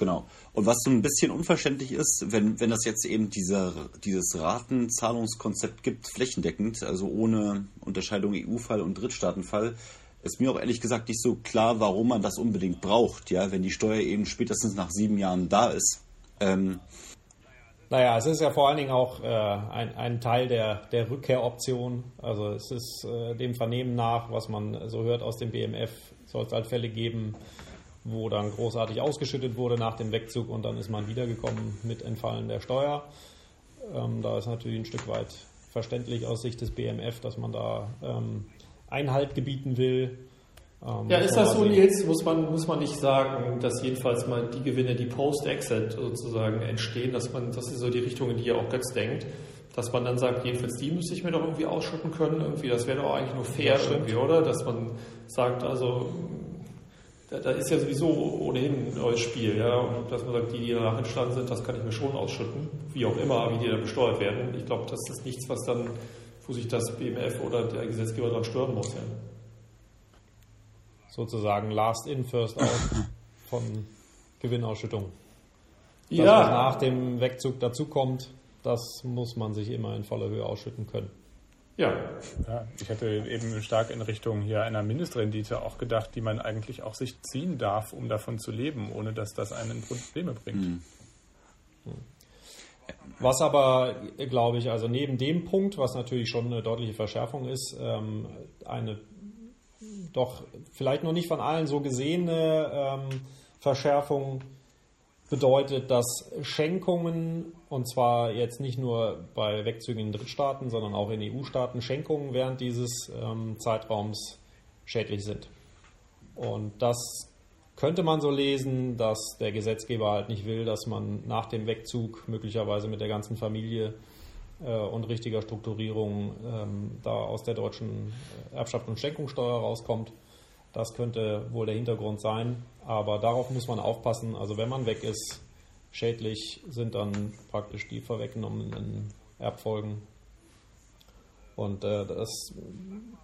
Genau. Und was so ein bisschen unverständlich ist, wenn, wenn das jetzt eben dieser, dieses Ratenzahlungskonzept gibt, flächendeckend, also ohne Unterscheidung EU-Fall und Drittstaatenfall, ist mir auch ehrlich gesagt nicht so klar, warum man das unbedingt braucht, ja, wenn die Steuer eben spätestens nach sieben Jahren da ist. Ähm, naja, es ist ja vor allen Dingen auch äh, ein, ein, Teil der, der Rückkehroption. Also es ist äh, dem Vernehmen nach, was man so hört aus dem BMF, soll es halt Fälle geben, wo dann großartig ausgeschüttet wurde nach dem Wegzug und dann ist man wiedergekommen mit Entfallen der Steuer. Ähm, da ist natürlich ein Stück weit verständlich aus Sicht des BMF, dass man da ähm, Einhalt gebieten will. Ähm, ja, ist das so, Nils? Muss man, muss man nicht sagen, dass jedenfalls mal die Gewinne, die Post-Exit sozusagen entstehen, dass man, das ist so die Richtung, in die ja auch Götz denkt, dass man dann sagt, jedenfalls die müsste ich mir doch irgendwie ausschütten können, irgendwie, das wäre doch eigentlich nur fair irgendwie, oder? Dass man sagt, also da, da, ist ja sowieso ohnehin ein neues Spiel, ja, und dass man sagt, die, die danach entstanden sind, das kann ich mir schon ausschütten, wie auch immer, wie die dann besteuert werden. Ich glaube, das ist nichts, was dann, wo sich das BMF oder der Gesetzgeber daran stören muss, ja. Sozusagen last in, first out von Gewinnausschüttung. Das, Ja. was nach dem Wegzug dazukommt, das muss man sich immer in voller Höhe ausschütten können. Ja, Ja, ich hatte eben stark in Richtung hier einer Mindestrendite auch gedacht, die man eigentlich auch sich ziehen darf, um davon zu leben, ohne dass das einen in Probleme bringt. Was aber, glaube ich, also neben dem Punkt, was natürlich schon eine deutliche Verschärfung ist, ähm, eine doch vielleicht noch nicht von allen so gesehene ähm, Verschärfung bedeutet, dass Schenkungen, und zwar jetzt nicht nur bei Wegzügen in Drittstaaten, sondern auch in EU-Staaten, Schenkungen während dieses ähm, Zeitraums schädlich sind. Und das könnte man so lesen, dass der Gesetzgeber halt nicht will, dass man nach dem Wegzug möglicherweise mit der ganzen Familie äh, und richtiger Strukturierung ähm, da aus der deutschen Erbschaft- und Schenkungssteuer rauskommt. Das könnte wohl der Hintergrund sein, aber darauf muss man aufpassen. Also wenn man weg ist, schädlich sind dann praktisch die vorweggenommenen Erbfolgen. Und äh, das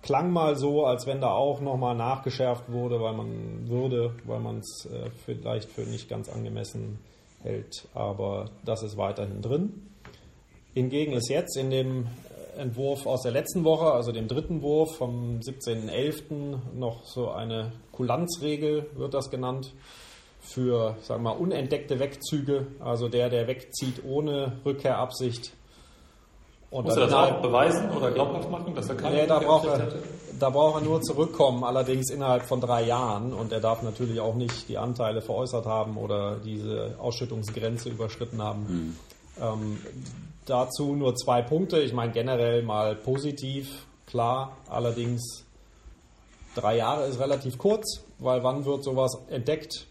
klang mal so, als wenn da auch nochmal nachgeschärft wurde, weil man würde, weil man es äh, vielleicht für nicht ganz angemessen hält. Aber das ist weiterhin drin. Hingegen ist jetzt in dem Entwurf aus der letzten Woche, also dem dritten Wurf vom 17.11., noch so eine Kulanzregel, wird das genannt, für, sagen wir mal, unentdeckte Wegzüge. Also der, der wegzieht ohne Rückkehrabsicht. Und muss er das auch beweisen oder glaubhaft machen, dass er keine Nee, da braucht, er, da braucht er nur zurückkommen, allerdings innerhalb von drei Jahren. Und er darf natürlich auch nicht die Anteile veräußert haben oder diese Ausschüttungsgrenze überschritten haben. Ähm, dazu nur zwei Punkte. Ich meine generell mal positiv, klar. Allerdings drei Jahre ist relativ kurz, weil wann wird sowas entdeckt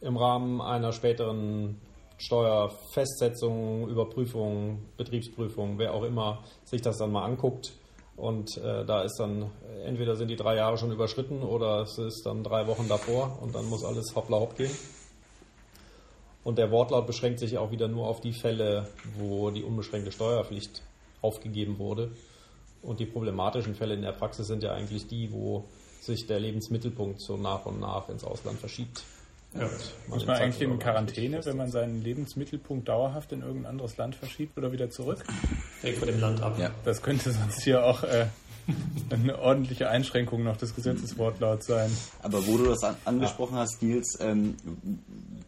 im Rahmen einer späteren Steuerfestsetzung, Überprüfung, Betriebsprüfung, wer auch immer sich das dann mal anguckt. Und äh, da ist dann, entweder sind die drei Jahre schon überschritten oder es ist dann drei Wochen davor und dann muss alles hoppla hopp gehen. Und der Wortlaut beschränkt sich auch wieder nur auf die Fälle, wo die unbeschränkte Steuerpflicht aufgegeben wurde. Und die problematischen Fälle in der Praxis sind ja eigentlich die, wo sich der Lebensmittelpunkt so nach und nach ins Ausland verschiebt. Ja. Muss man eigentlich in Quarantäne, wenn man seinen Lebensmittelpunkt dauerhaft in irgendein anderes Land verschiebt oder wieder zurück? Hängt von dem Land ab. Ja. Das könnte sonst hier auch äh, eine ordentliche Einschränkung noch des Gesetzeswortlauts sein. Aber wo du das an, angesprochen hast, Nils, ähm,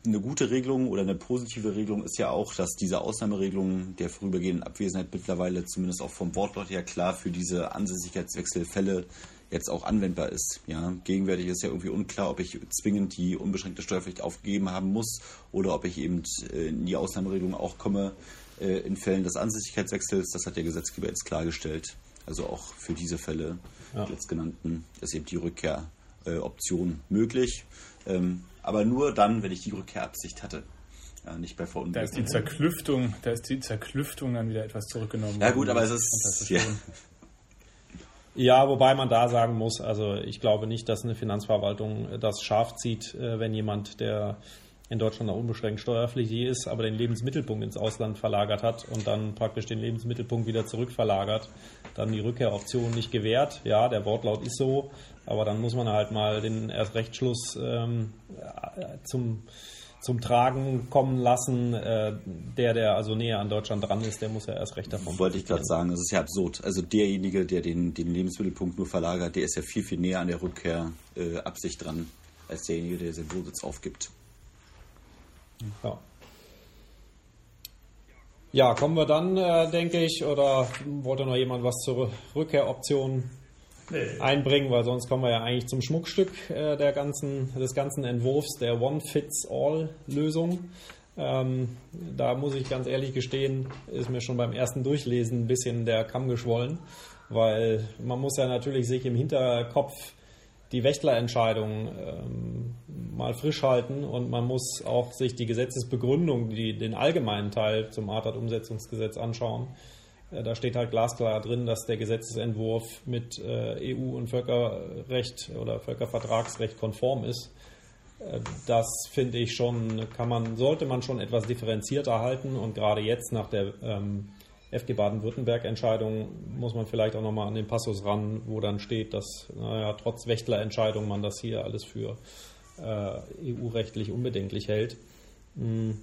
eine gute Regelung oder eine positive Regelung ist ja auch, dass diese Ausnahmeregelung der vorübergehenden Abwesenheit mittlerweile zumindest auch vom Wortlaut her klar für diese Ansässigkeitswechselfälle jetzt auch anwendbar ist. Ja, gegenwärtig ist ja irgendwie unklar, ob ich zwingend die unbeschränkte Steuerpflicht aufgegeben haben muss oder ob ich eben äh, in die Ausnahmeregelung auch komme äh, in Fällen des Ansässigkeitswechsels. Das hat der Gesetzgeber jetzt klargestellt. Also auch für diese Fälle, Ja. die jetzt genannten, ist eben die Rückkehroption möglich. Ähm, aber nur dann, wenn ich die Rückkehrabsicht hatte. Ja, nicht bei Da ist die. Zerklüftung, da ist die Zerklüftung dann wieder etwas zurückgenommen. Ja gut, aber es ist... Ja, Ja, wobei man da sagen muss, also ich glaube nicht, dass eine Finanzverwaltung das scharf zieht, äh, wenn jemand, der in Deutschland noch unbeschränkt steuerpflichtig ist, aber den Lebensmittelpunkt ins Ausland verlagert hat und dann praktisch den Lebensmittelpunkt wieder zurückverlagert, dann die Rückkehroption nicht gewährt. Ja, der Wortlaut ist so, aber dann muss man halt mal den Erstrechtsschluss ähm, äh, zum zum Tragen kommen lassen. Äh, der, der also näher an Deutschland dran ist, der muss ja erst recht davon wollte ich gerade sagen, das ist ja absurd. Also derjenige, der den, den Lebensmittelpunkt nur verlagert, der ist ja viel, viel näher an der Rückkehrabsicht äh, dran, als derjenige, der seinen Wohnsitz aufgibt. Ja. Ja, kommen wir dann, äh, denke ich, oder wollte noch jemand was zur Rückkehroption Einbringen, weil sonst kommen wir ja eigentlich zum Schmuckstück äh, der ganzen, des ganzen Entwurfs der One-Fits-All-Lösung. Ähm, da muss ich ganz ehrlich gestehen, ist mir schon beim ersten Durchlesen ein bisschen der Kamm geschwollen, weil man muss ja natürlich sich im Hinterkopf die Wächterentscheidung ähm, mal frisch halten und man muss auch sich die Gesetzesbegründung, die, den allgemeinen Teil zum ATAT-Umsetzungsgesetz anschauen. Äh, da steht halt glasklar drin, dass der Gesetzesentwurf mit äh, EU- und Völkerrecht oder Völkervertragsrecht konform ist. Äh, das finde ich schon, kann man, sollte man schon etwas differenzierter halten und gerade jetzt nach der ähm, FG Baden-Württemberg-Entscheidung muss man vielleicht auch nochmal an den Passus ran, wo dann steht, dass naja, trotz Wächtler-Entscheidung man das hier alles für EU-rechtlich unbedenklich hält. Mhm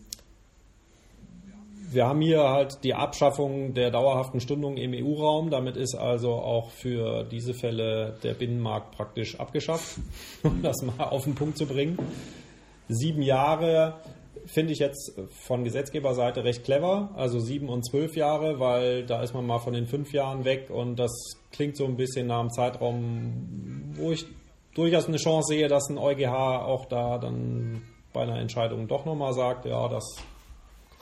wir haben hier halt die Abschaffung der dauerhaften Stundung im EU-Raum. Damit ist also auch für diese Fälle der Binnenmarkt praktisch abgeschafft, um das mal auf den Punkt zu bringen. Sieben Jahre finde ich jetzt von Gesetzgeberseite recht clever, also sieben und zwölf Jahre, weil da ist man mal von den fünf Jahren weg und das klingt so ein bisschen nach einem Zeitraum, wo ich durchaus eine Chance sehe, dass ein EuGH auch da dann bei einer Entscheidung doch nochmal sagt, ja, das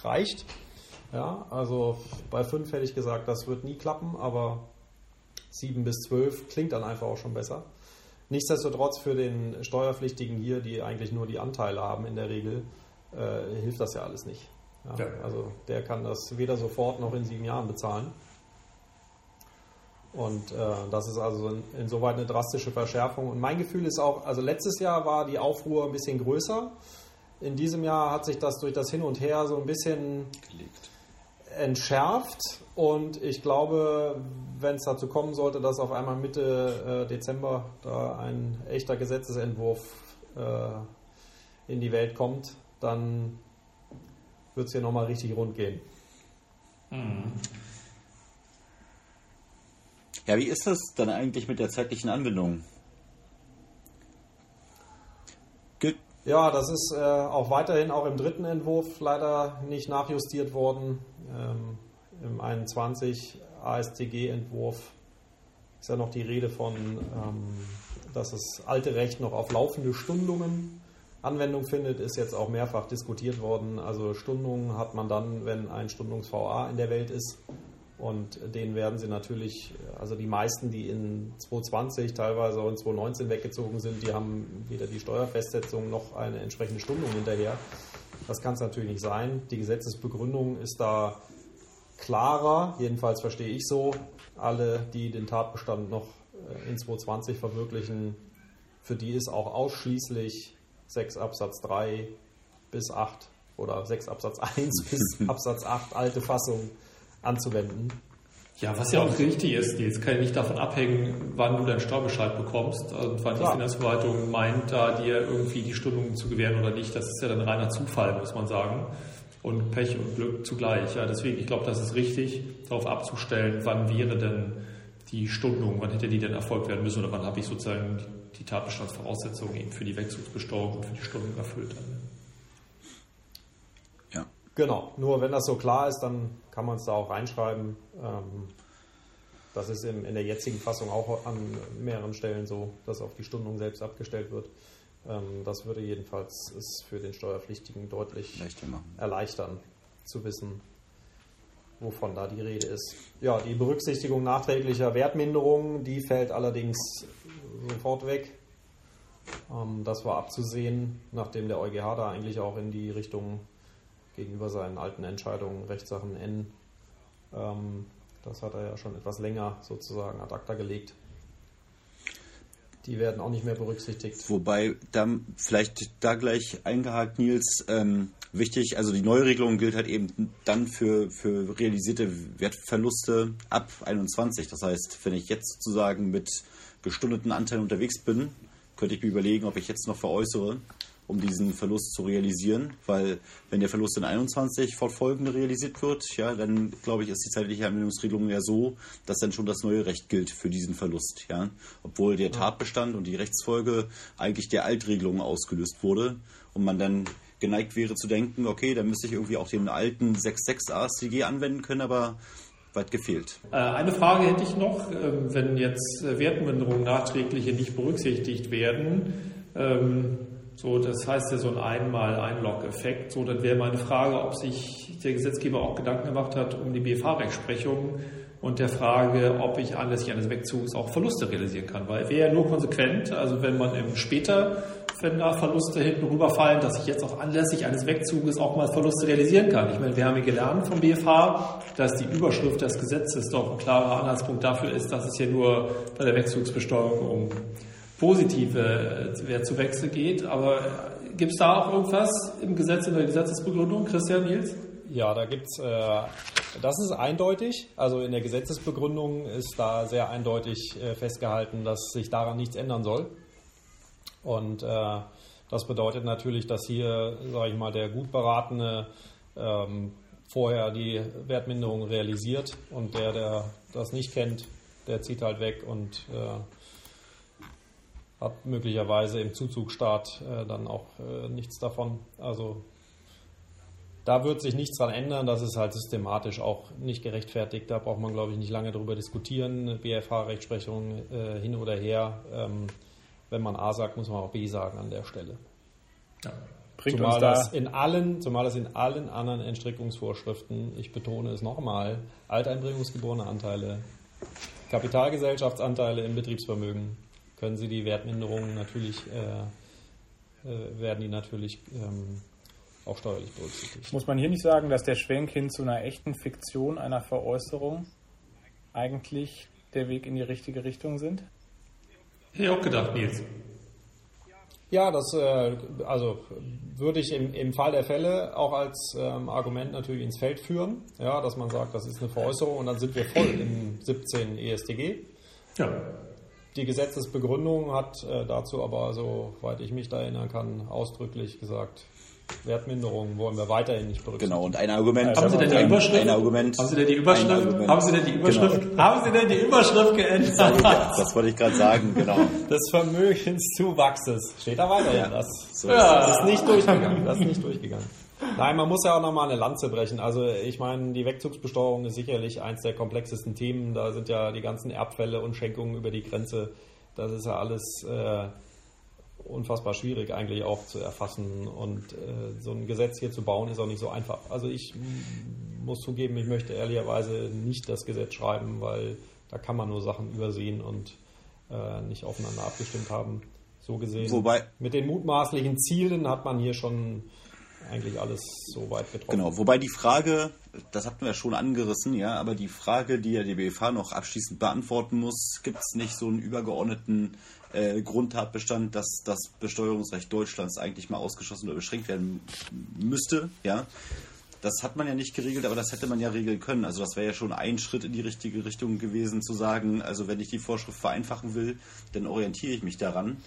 reicht. Ja, also bei 5 hätte ich gesagt, das wird nie klappen, aber 7 bis 12 klingt dann einfach auch schon besser. Nichtsdestotrotz für den Steuerpflichtigen hier, die eigentlich nur die Anteile haben in der Regel, äh, hilft das ja alles nicht. Ja, ja. Also der kann das weder sofort noch in sieben Jahren bezahlen. Und äh, das ist also in, insoweit eine drastische Verschärfung. Und mein Gefühl ist auch, also letztes Jahr war die Aufruhr ein bisschen größer. In diesem Jahr hat sich das durch das Hin und Her so ein bisschen gelegt entschärft und ich glaube, wenn es dazu kommen sollte, dass auf einmal Mitte äh, Dezember da ein echter Gesetzesentwurf äh, in die Welt kommt, dann wird es hier nochmal richtig rund gehen. Mhm. Ja, wie ist das dann eigentlich mit der zeitlichen Anbindung? Ja, das ist äh, auch weiterhin auch im dritten Entwurf leider nicht nachjustiert worden. Ähm, Im 21 ASTG-Entwurf ist ja noch die Rede von, ähm, dass das alte Recht noch auf laufende Stundungen Anwendung findet, ist jetzt auch mehrfach diskutiert worden. Also Stundungen hat man dann, wenn ein Stundungs-VA in der Welt ist und den werden sie natürlich, also die meisten, die in 2020, teilweise auch in 2019 weggezogen sind, die haben weder die Steuerfestsetzung noch eine entsprechende Stundung hinterher. Das kann es natürlich nicht sein. Die Gesetzesbegründung ist da klarer, jedenfalls verstehe ich so. Alle, die den Tatbestand noch äh, in 2020 verwirklichen, für die ist auch ausschließlich 6 Absatz 3 bis 8 oder 6 Absatz 1 bis Absatz 8 alte Fassung anzuwenden. Ja, was ja auch richtig ist, jetzt kann ja nicht davon abhängen, wann du deinen Steuerbescheid bekommst und wann Klar. die Finanzverwaltung meint, da dir irgendwie die Stundung zu gewähren oder nicht. Das ist ja dann reiner Zufall, muss man sagen. Und Pech und Glück zugleich. Ja, deswegen, ich glaube, das ist richtig, darauf abzustellen, wann wäre denn die Stundung, wann hätte die denn erfolgt werden müssen oder wann habe ich sozusagen die Tatbestandsvoraussetzungen eben für die Wechselbesteuerung und für die Stundung erfüllt. Dann. Genau, nur wenn das so klar ist, dann kann man es da auch reinschreiben. Ähm, das ist in, in, der jetzigen Fassung auch an mehreren Stellen so, dass auf die Stundung selbst abgestellt wird. Ähm, das würde jedenfalls es für den Steuerpflichtigen deutlich erleichtern, zu wissen, wovon da die Rede ist. Ja, die Berücksichtigung nachträglicher Wertminderungen, die fällt allerdings sofort weg. Ähm, das war abzusehen, nachdem der EuGH da eigentlich auch in die Richtung gegenüber seinen alten Entscheidungen, Rechtssachen N. Ähm, das hat er ja schon etwas länger sozusagen ad acta gelegt. Die werden auch nicht mehr berücksichtigt. Wobei, da vielleicht da gleich eingehakt, Nils, ähm, wichtig, also die Neuregelung gilt halt eben dann für, für realisierte Wertverluste ab 21. Das heißt, wenn ich jetzt sozusagen mit gestundeten Anteilen unterwegs bin, könnte ich mir überlegen, ob ich jetzt noch veräußere um diesen Verlust zu realisieren, weil wenn der Verlust in 21 fortfolgende realisiert wird, ja, dann glaube ich, ist die zeitliche Anwendungsregelung ja so, dass dann schon das neue Recht gilt für diesen Verlust, ja, obwohl der Tatbestand und die Rechtsfolge eigentlich der Altregelung ausgelöst wurde und man dann geneigt wäre zu denken, okay, dann müsste ich irgendwie auch den alten 6.6 AStG anwenden können, aber weit gefehlt. Äh, eine Frage hätte ich noch, ähm, wenn jetzt Wertminderungen nachträgliche nicht berücksichtigt werden, ähm, so, das heißt ja so ein Einmal-Einlog-Effekt. So, dann wäre meine Frage, ob sich der Gesetzgeber auch Gedanken gemacht hat um die BFH-Rechtsprechung und der Frage, ob ich anlässlich eines Wegzugs auch Verluste realisieren kann. Weil wäre ja nur konsequent, also wenn man im später wenn da Verluste hinten rüberfallen, dass ich jetzt auch anlässlich eines Wegzuges auch mal Verluste realisieren kann. Ich meine, wir haben hier gelernt vom BFH, dass die Überschrift des Gesetzes doch ein klarer Anhaltspunkt dafür ist, dass es hier nur bei der Wegzugsbesteuerung um positive Wertzuwächse geht. Aber gibt es da auch irgendwas im Gesetz, in der Gesetzesbegründung, Christian Nils? Ja, da gibt's, äh, das ist eindeutig. Also in der Gesetzesbegründung ist da sehr eindeutig äh, festgehalten, dass sich daran nichts ändern soll. Und äh, das bedeutet natürlich, dass hier, sage ich mal, der gut beratene ähm, vorher die Wertminderung realisiert und der, der das nicht kennt, der zieht halt weg und äh, hat möglicherweise im Zuzugstaat äh, dann auch äh, nichts davon. Also da wird sich nichts dran ändern. Das ist halt systematisch auch nicht gerechtfertigt. Da braucht man, glaube ich, nicht lange darüber diskutieren. BFH-Rechtsprechung äh, hin oder her. Ähm, wenn man A sagt, muss man auch B sagen an der Stelle. Ja. Bringt zumal, da das in allen, zumal das in allen anderen Entstrickungsvorschriften, ich betone es nochmal, alteinbringungsgeborene Anteile, Kapitalgesellschaftsanteile im Betriebsvermögen, können Sie die Wertminderungen natürlich, äh, äh, werden die natürlich ähm, auch steuerlich berücksichtigt. Muss man hier nicht sagen, dass der Schwenk hin zu einer echten Fiktion einer Veräußerung eigentlich der Weg in die richtige Richtung sind? Hätte ich auch gedacht, Nils. Ja, das äh, also würde ich im, im Fall der Fälle auch als ähm, Argument natürlich ins Feld führen, ja, dass man sagt, das ist eine Veräußerung und dann sind wir voll im 17 ESTG. Ja. Die Gesetzesbegründung hat äh, dazu aber, soweit ich mich da erinnern kann, ausdrücklich gesagt, Wertminderung wollen wir weiterhin nicht berücksichtigen. Genau, und ein Argument. Haben Sie denn die Überschrift? Ein Argument. Haben Sie denn die Überschrift? Haben Sie denn die Überschrift? Genau. Haben Sie denn die Überschrift geändert? Das, das wollte ich gerade sagen, genau. Des Vermögenszuwachses. Steht da weiterhin. Ja, das, so ja. das ist nicht durchgegangen. Das ist nicht durchgegangen. Nein, man muss ja auch nochmal eine Lanze brechen. Also ich meine, die Wegzugsbesteuerung ist sicherlich eins der komplexesten Themen. Da sind ja die ganzen Erbfälle und Schenkungen über die Grenze. Das ist ja alles äh, unfassbar schwierig eigentlich auch zu erfassen. Und äh, so ein Gesetz hier zu bauen ist auch nicht so einfach. Also ich muss zugeben, ich möchte ehrlicherweise nicht das Gesetz schreiben, weil da kann man nur Sachen übersehen und äh, nicht aufeinander abgestimmt haben. So gesehen. Wobei, mit den mutmaßlichen Zielen hat man hier schon eigentlich alles so weit getroffen. Genau, wobei die Frage, das hatten wir schon angerissen, ja, aber die Frage, die ja die BFH noch abschließend beantworten muss, gibt es nicht so einen übergeordneten äh, Grundtatbestand, dass das Besteuerungsrecht Deutschlands eigentlich mal ausgeschlossen oder beschränkt werden müsste. Ja, das hat man ja nicht geregelt, aber das hätte man ja regeln können. Also das wäre ja schon ein Schritt in die richtige Richtung gewesen, zu sagen, also wenn ich die Vorschrift vereinfachen will, dann orientiere ich mich daran.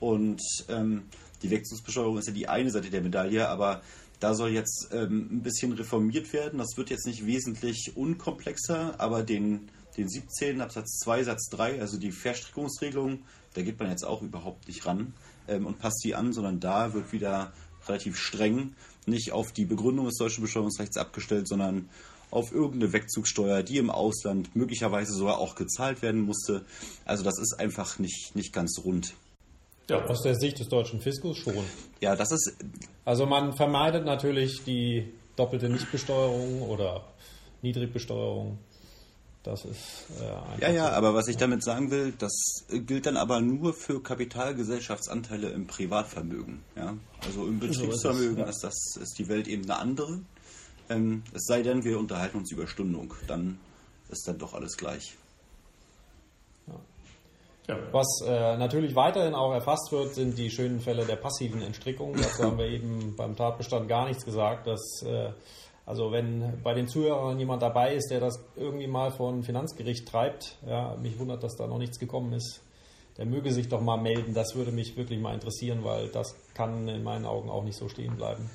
Und ähm, die Wechselbesteuerung ist ja die eine Seite der Medaille, aber da soll jetzt ähm, ein bisschen reformiert werden. Das wird jetzt nicht wesentlich unkomplexer, aber den, den 17 Absatz 2 Satz 3, also die Verstrickungsregelung, da geht man jetzt auch überhaupt nicht ran ähm, und passt sie an, sondern da wird wieder relativ streng nicht auf die Begründung des deutschen Besteuerungsrechts abgestellt, sondern auf irgendeine Wegzugsteuer, die im Ausland möglicherweise sogar auch gezahlt werden musste. Also das ist einfach nicht, nicht ganz rund. Ja, aus der Sicht des deutschen Fiskus schon. Ja, das ist. Also man vermeidet natürlich die doppelte Nichtbesteuerung oder Niedrigbesteuerung. Das ist äh, Ja, ja, so. aber was ich damit sagen will, das gilt dann aber nur für Kapitalgesellschaftsanteile im Privatvermögen. Ja? Also im Betriebsvermögen so ist, es, ja. ist, das, ist die Welt eben eine andere. Ähm, es sei denn, wir unterhalten uns über Stundung. Dann ist dann doch alles gleich. Ja. Was äh, natürlich weiterhin auch erfasst wird, sind die schönen Fälle der passiven Entstrickung. Dazu haben wir eben beim Tatbestand gar nichts gesagt, dass äh, also wenn bei den Zuhörern jemand dabei ist, der das irgendwie mal von Finanzgericht treibt, ja, mich wundert, dass da noch nichts gekommen ist, der möge sich doch mal melden. Das würde mich wirklich mal interessieren, weil das kann in meinen Augen auch nicht so stehen bleiben.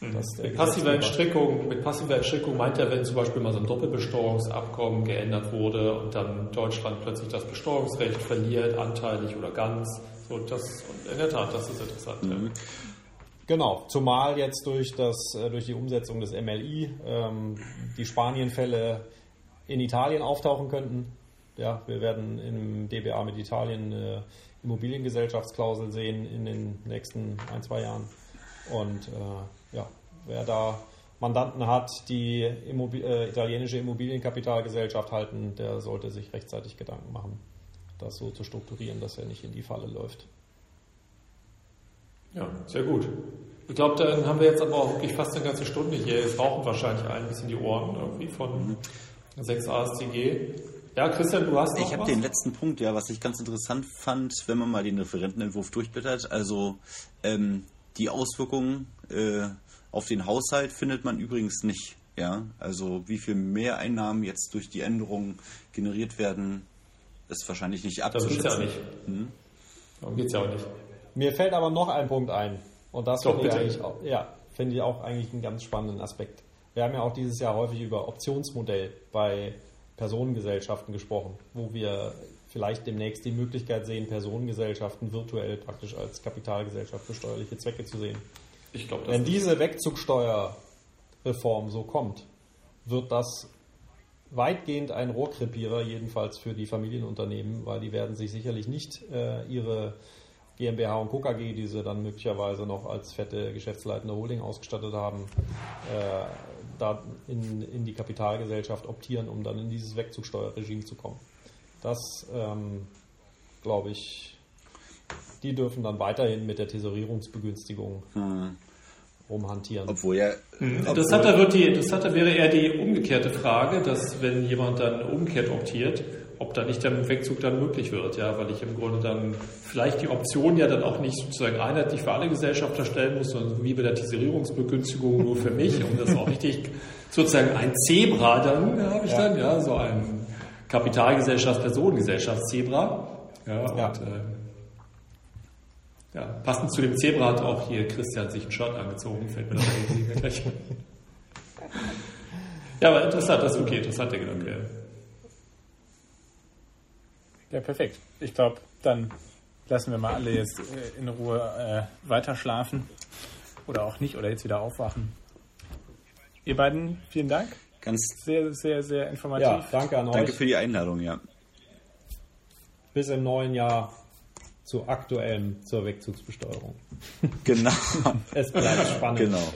Mhm. Mit passiver, Entstrickung, mit passiver Entstrickung meint er, wenn zum Beispiel mal so ein Doppelbesteuerungsabkommen geändert wurde und dann Deutschland plötzlich das Besteuerungsrecht verliert, anteilig oder ganz. So, das, in der Tat, das ist interessant. Mhm. Genau, zumal jetzt durch, das, äh, durch die Umsetzung des MLI ähm, die Spanienfälle in Italien auftauchen könnten. Ja, wir werden im DBA mit Italien eine Immobiliengesellschaftsklausel sehen in den nächsten ein, zwei Jahren. Und äh, wer da Mandanten hat, die Immobil äh, italienische Immobilienkapitalgesellschaft halten, der sollte sich rechtzeitig Gedanken machen, das so zu strukturieren, dass er nicht in die Falle läuft. Ja, sehr gut. Ich glaube, dann haben wir jetzt aber auch wirklich fast eine ganze Stunde hier. Es rauchen wahrscheinlich ein bisschen die Ohren irgendwie von 6 ASTG. Ja, Christian, du hast noch Ich habe den letzten Punkt, ja, was ich ganz interessant fand, wenn man mal den Referentenentwurf durchblättert. Also ähm, die Auswirkungen äh, auf den Haushalt findet man übrigens nicht. Ja, also wie viel Mehreinnahmen jetzt durch die Änderungen generiert werden, ist wahrscheinlich nicht Darum geht's ja auch abzuschätzen. nicht. Darum geht's ja auch nicht. Mir fällt aber noch ein Punkt ein. Und das finde ich, bitte. eigentlich auch, ja, finde ich auch eigentlich einen ganz spannenden Aspekt. Wir haben ja auch dieses Jahr häufig über Optionsmodell bei Personengesellschaften gesprochen, wo wir vielleicht demnächst die Möglichkeit sehen, Personengesellschaften virtuell praktisch als Kapitalgesellschaft für steuerliche Zwecke zu sehen. Ich glaube, Wenn diese Wegzugsteuerreform so kommt, wird das weitgehend ein Rohrkrepierer, jedenfalls für die Familienunternehmen, weil die werden sich sicherlich nicht äh, ihre GmbH und KKG, die sie dann möglicherweise noch als fette geschäftsleitende Holding ausgestattet haben, äh, da in, in die Kapitalgesellschaft optieren, um dann in dieses Wegzugsteuerregime zu kommen. Das, ähm, glaube ich, die dürfen dann weiterhin mit der Tesorierungsbegünstigung rumhantieren. Obwohl ja, Interessanter, wird die, interessanter wäre eher die umgekehrte Frage, dass wenn jemand dann umgekehrt optiert, ob da nicht der Wegzug dann möglich wird, ja, weil ich im Grunde dann vielleicht die Option ja dann auch nicht sozusagen einheitlich für alle Gesellschafter stellen muss, sondern wie bei der Tesorierungsbegünstigung nur für mich, um das auch richtig sozusagen ein Zebra dann ja, habe ich dann, ja, so ein Kapitalgesellschaft, Personengesellschaftszebra. Ja, Ja. und ähm, ja, passend zu dem Zebra hat auch hier Christian sich ein Shirt angezogen, fällt mir das irgendwie gleich. Ja, aber interessant, das ist okay, interessanter Gedanke. Ja, perfekt. Ich glaube, dann lassen wir mal alle jetzt äh, in Ruhe äh, weiter schlafen. Oder auch nicht, oder jetzt wieder aufwachen. Ihr beiden, vielen Dank. ganz Sehr, sehr, sehr informativ. Ja, danke an danke euch. für die Einladung, ja. Bis im neuen Jahr zu aktuellem zur Wegzugsbesteuerung. Genau, Es bleibt spannend. genau.